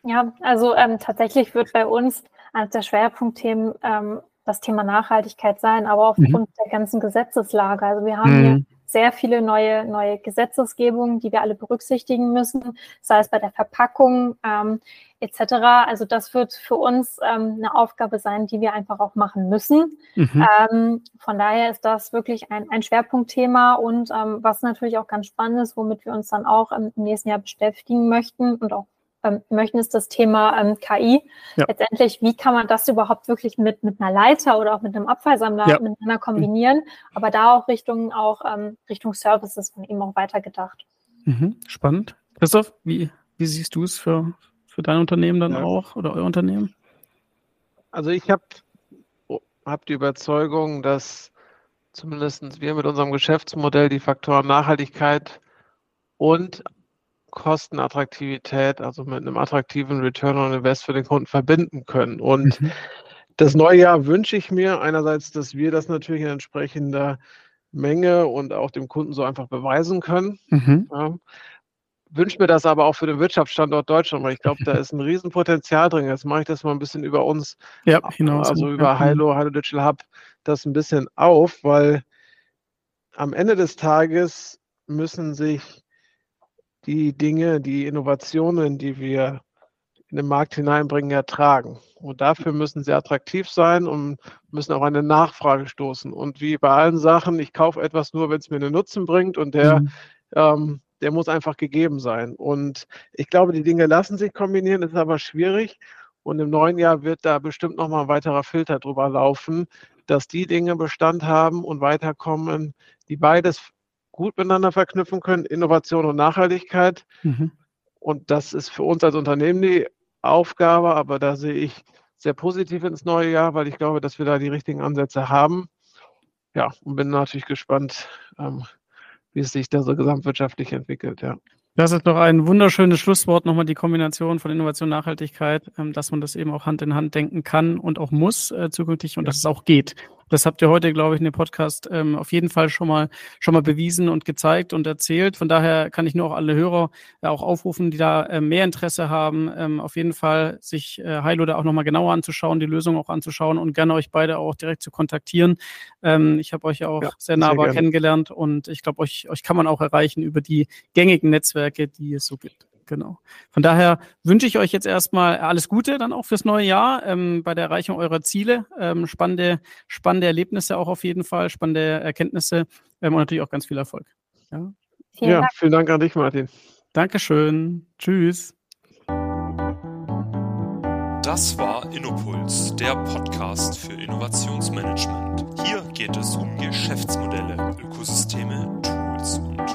Ja, also ähm, tatsächlich wird bei uns eines der Schwerpunktthemen ähm, das Thema Nachhaltigkeit sein, aber aufgrund mhm. der ganzen Gesetzeslage. Also wir haben mhm. Sehr viele neue, neue Gesetzesgebungen, die wir alle berücksichtigen müssen, sei es bei der Verpackung ähm, etc. Also das wird für uns ähm, eine Aufgabe sein, die wir einfach auch machen müssen. Mhm. Ähm, von daher ist das wirklich ein, ein Schwerpunktthema und ähm, was natürlich auch ganz spannend ist, womit wir uns dann auch im nächsten Jahr beschäftigen möchten und auch ähm, möchten, ist das Thema ähm, KI. Ja. Letztendlich, wie kann man das überhaupt wirklich mit, mit einer Leiter oder auch mit einem Abfallsammler ja. miteinander kombinieren, aber da auch Richtung, auch ähm, Richtung Services von ihm auch weitergedacht. Mhm. Spannend. Christoph, wie, wie siehst du es für, für dein Unternehmen dann ja. auch oder euer Unternehmen? Also ich habe hab die Überzeugung, dass zumindest wir mit unserem Geschäftsmodell die Faktoren Nachhaltigkeit und Kostenattraktivität, also mit einem attraktiven Return on Invest für den Kunden verbinden können. Und mhm. das neue Jahr wünsche ich mir einerseits, dass wir das natürlich in entsprechender Menge und auch dem Kunden so einfach beweisen können. Mhm. Ja. Wünsche mir das aber auch für den Wirtschaftsstandort Deutschland, weil ich glaube, da ist ein Riesenpotenzial drin. Jetzt mache ich das mal ein bisschen über uns, ja, hinaus, also über ja. Hilo, Hilo Digital Hub, das ein bisschen auf, weil am Ende des Tages müssen sich die Dinge, die Innovationen, die wir in den Markt hineinbringen, ertragen. Und dafür müssen sie attraktiv sein und müssen auch eine Nachfrage stoßen. Und wie bei allen Sachen, ich kaufe etwas nur, wenn es mir einen Nutzen bringt und der, mhm. ähm, der muss einfach gegeben sein. Und ich glaube, die Dinge lassen sich kombinieren, ist aber schwierig. Und im neuen Jahr wird da bestimmt nochmal ein weiterer Filter drüber laufen, dass die Dinge Bestand haben und weiterkommen, die beides gut miteinander verknüpfen können, Innovation und Nachhaltigkeit. Mhm. Und das ist für uns als Unternehmen die Aufgabe, aber da sehe ich sehr positiv ins neue Jahr, weil ich glaube, dass wir da die richtigen Ansätze haben. Ja, und bin natürlich gespannt, ähm, wie es sich da so gesamtwirtschaftlich entwickelt, ja. Das ist doch ein wunderschönes Schlusswort, nochmal die Kombination von Innovation und Nachhaltigkeit, ähm, dass man das eben auch Hand in Hand denken kann und auch muss äh, zukünftig und ja. dass es auch geht. Das habt ihr heute, glaube ich, in dem Podcast ähm, auf jeden Fall schon mal schon mal bewiesen und gezeigt und erzählt. Von daher kann ich nur auch alle Hörer äh, auch aufrufen, die da äh, mehr Interesse haben, ähm, auf jeden Fall sich äh, Heilo da auch nochmal genauer anzuschauen, die Lösung auch anzuschauen und gerne euch beide auch direkt zu kontaktieren. Ähm, ich habe euch ja auch ja, sehr nahbar sehr kennengelernt und ich glaube, euch, euch kann man auch erreichen über die gängigen Netzwerke, die es so gibt. Genau. Von daher wünsche ich euch jetzt erstmal alles Gute dann auch fürs neue Jahr ähm, bei der Erreichung eurer Ziele. Ähm, spannende, spannende Erlebnisse auch auf jeden Fall, spannende Erkenntnisse ähm, und natürlich auch ganz viel Erfolg. Ja, vielen, ja, Dank. vielen Dank an dich, Martin. Dankeschön. Tschüss. Das war Innopuls, der Podcast für Innovationsmanagement. Hier geht es um Geschäftsmodelle, Ökosysteme, Tools und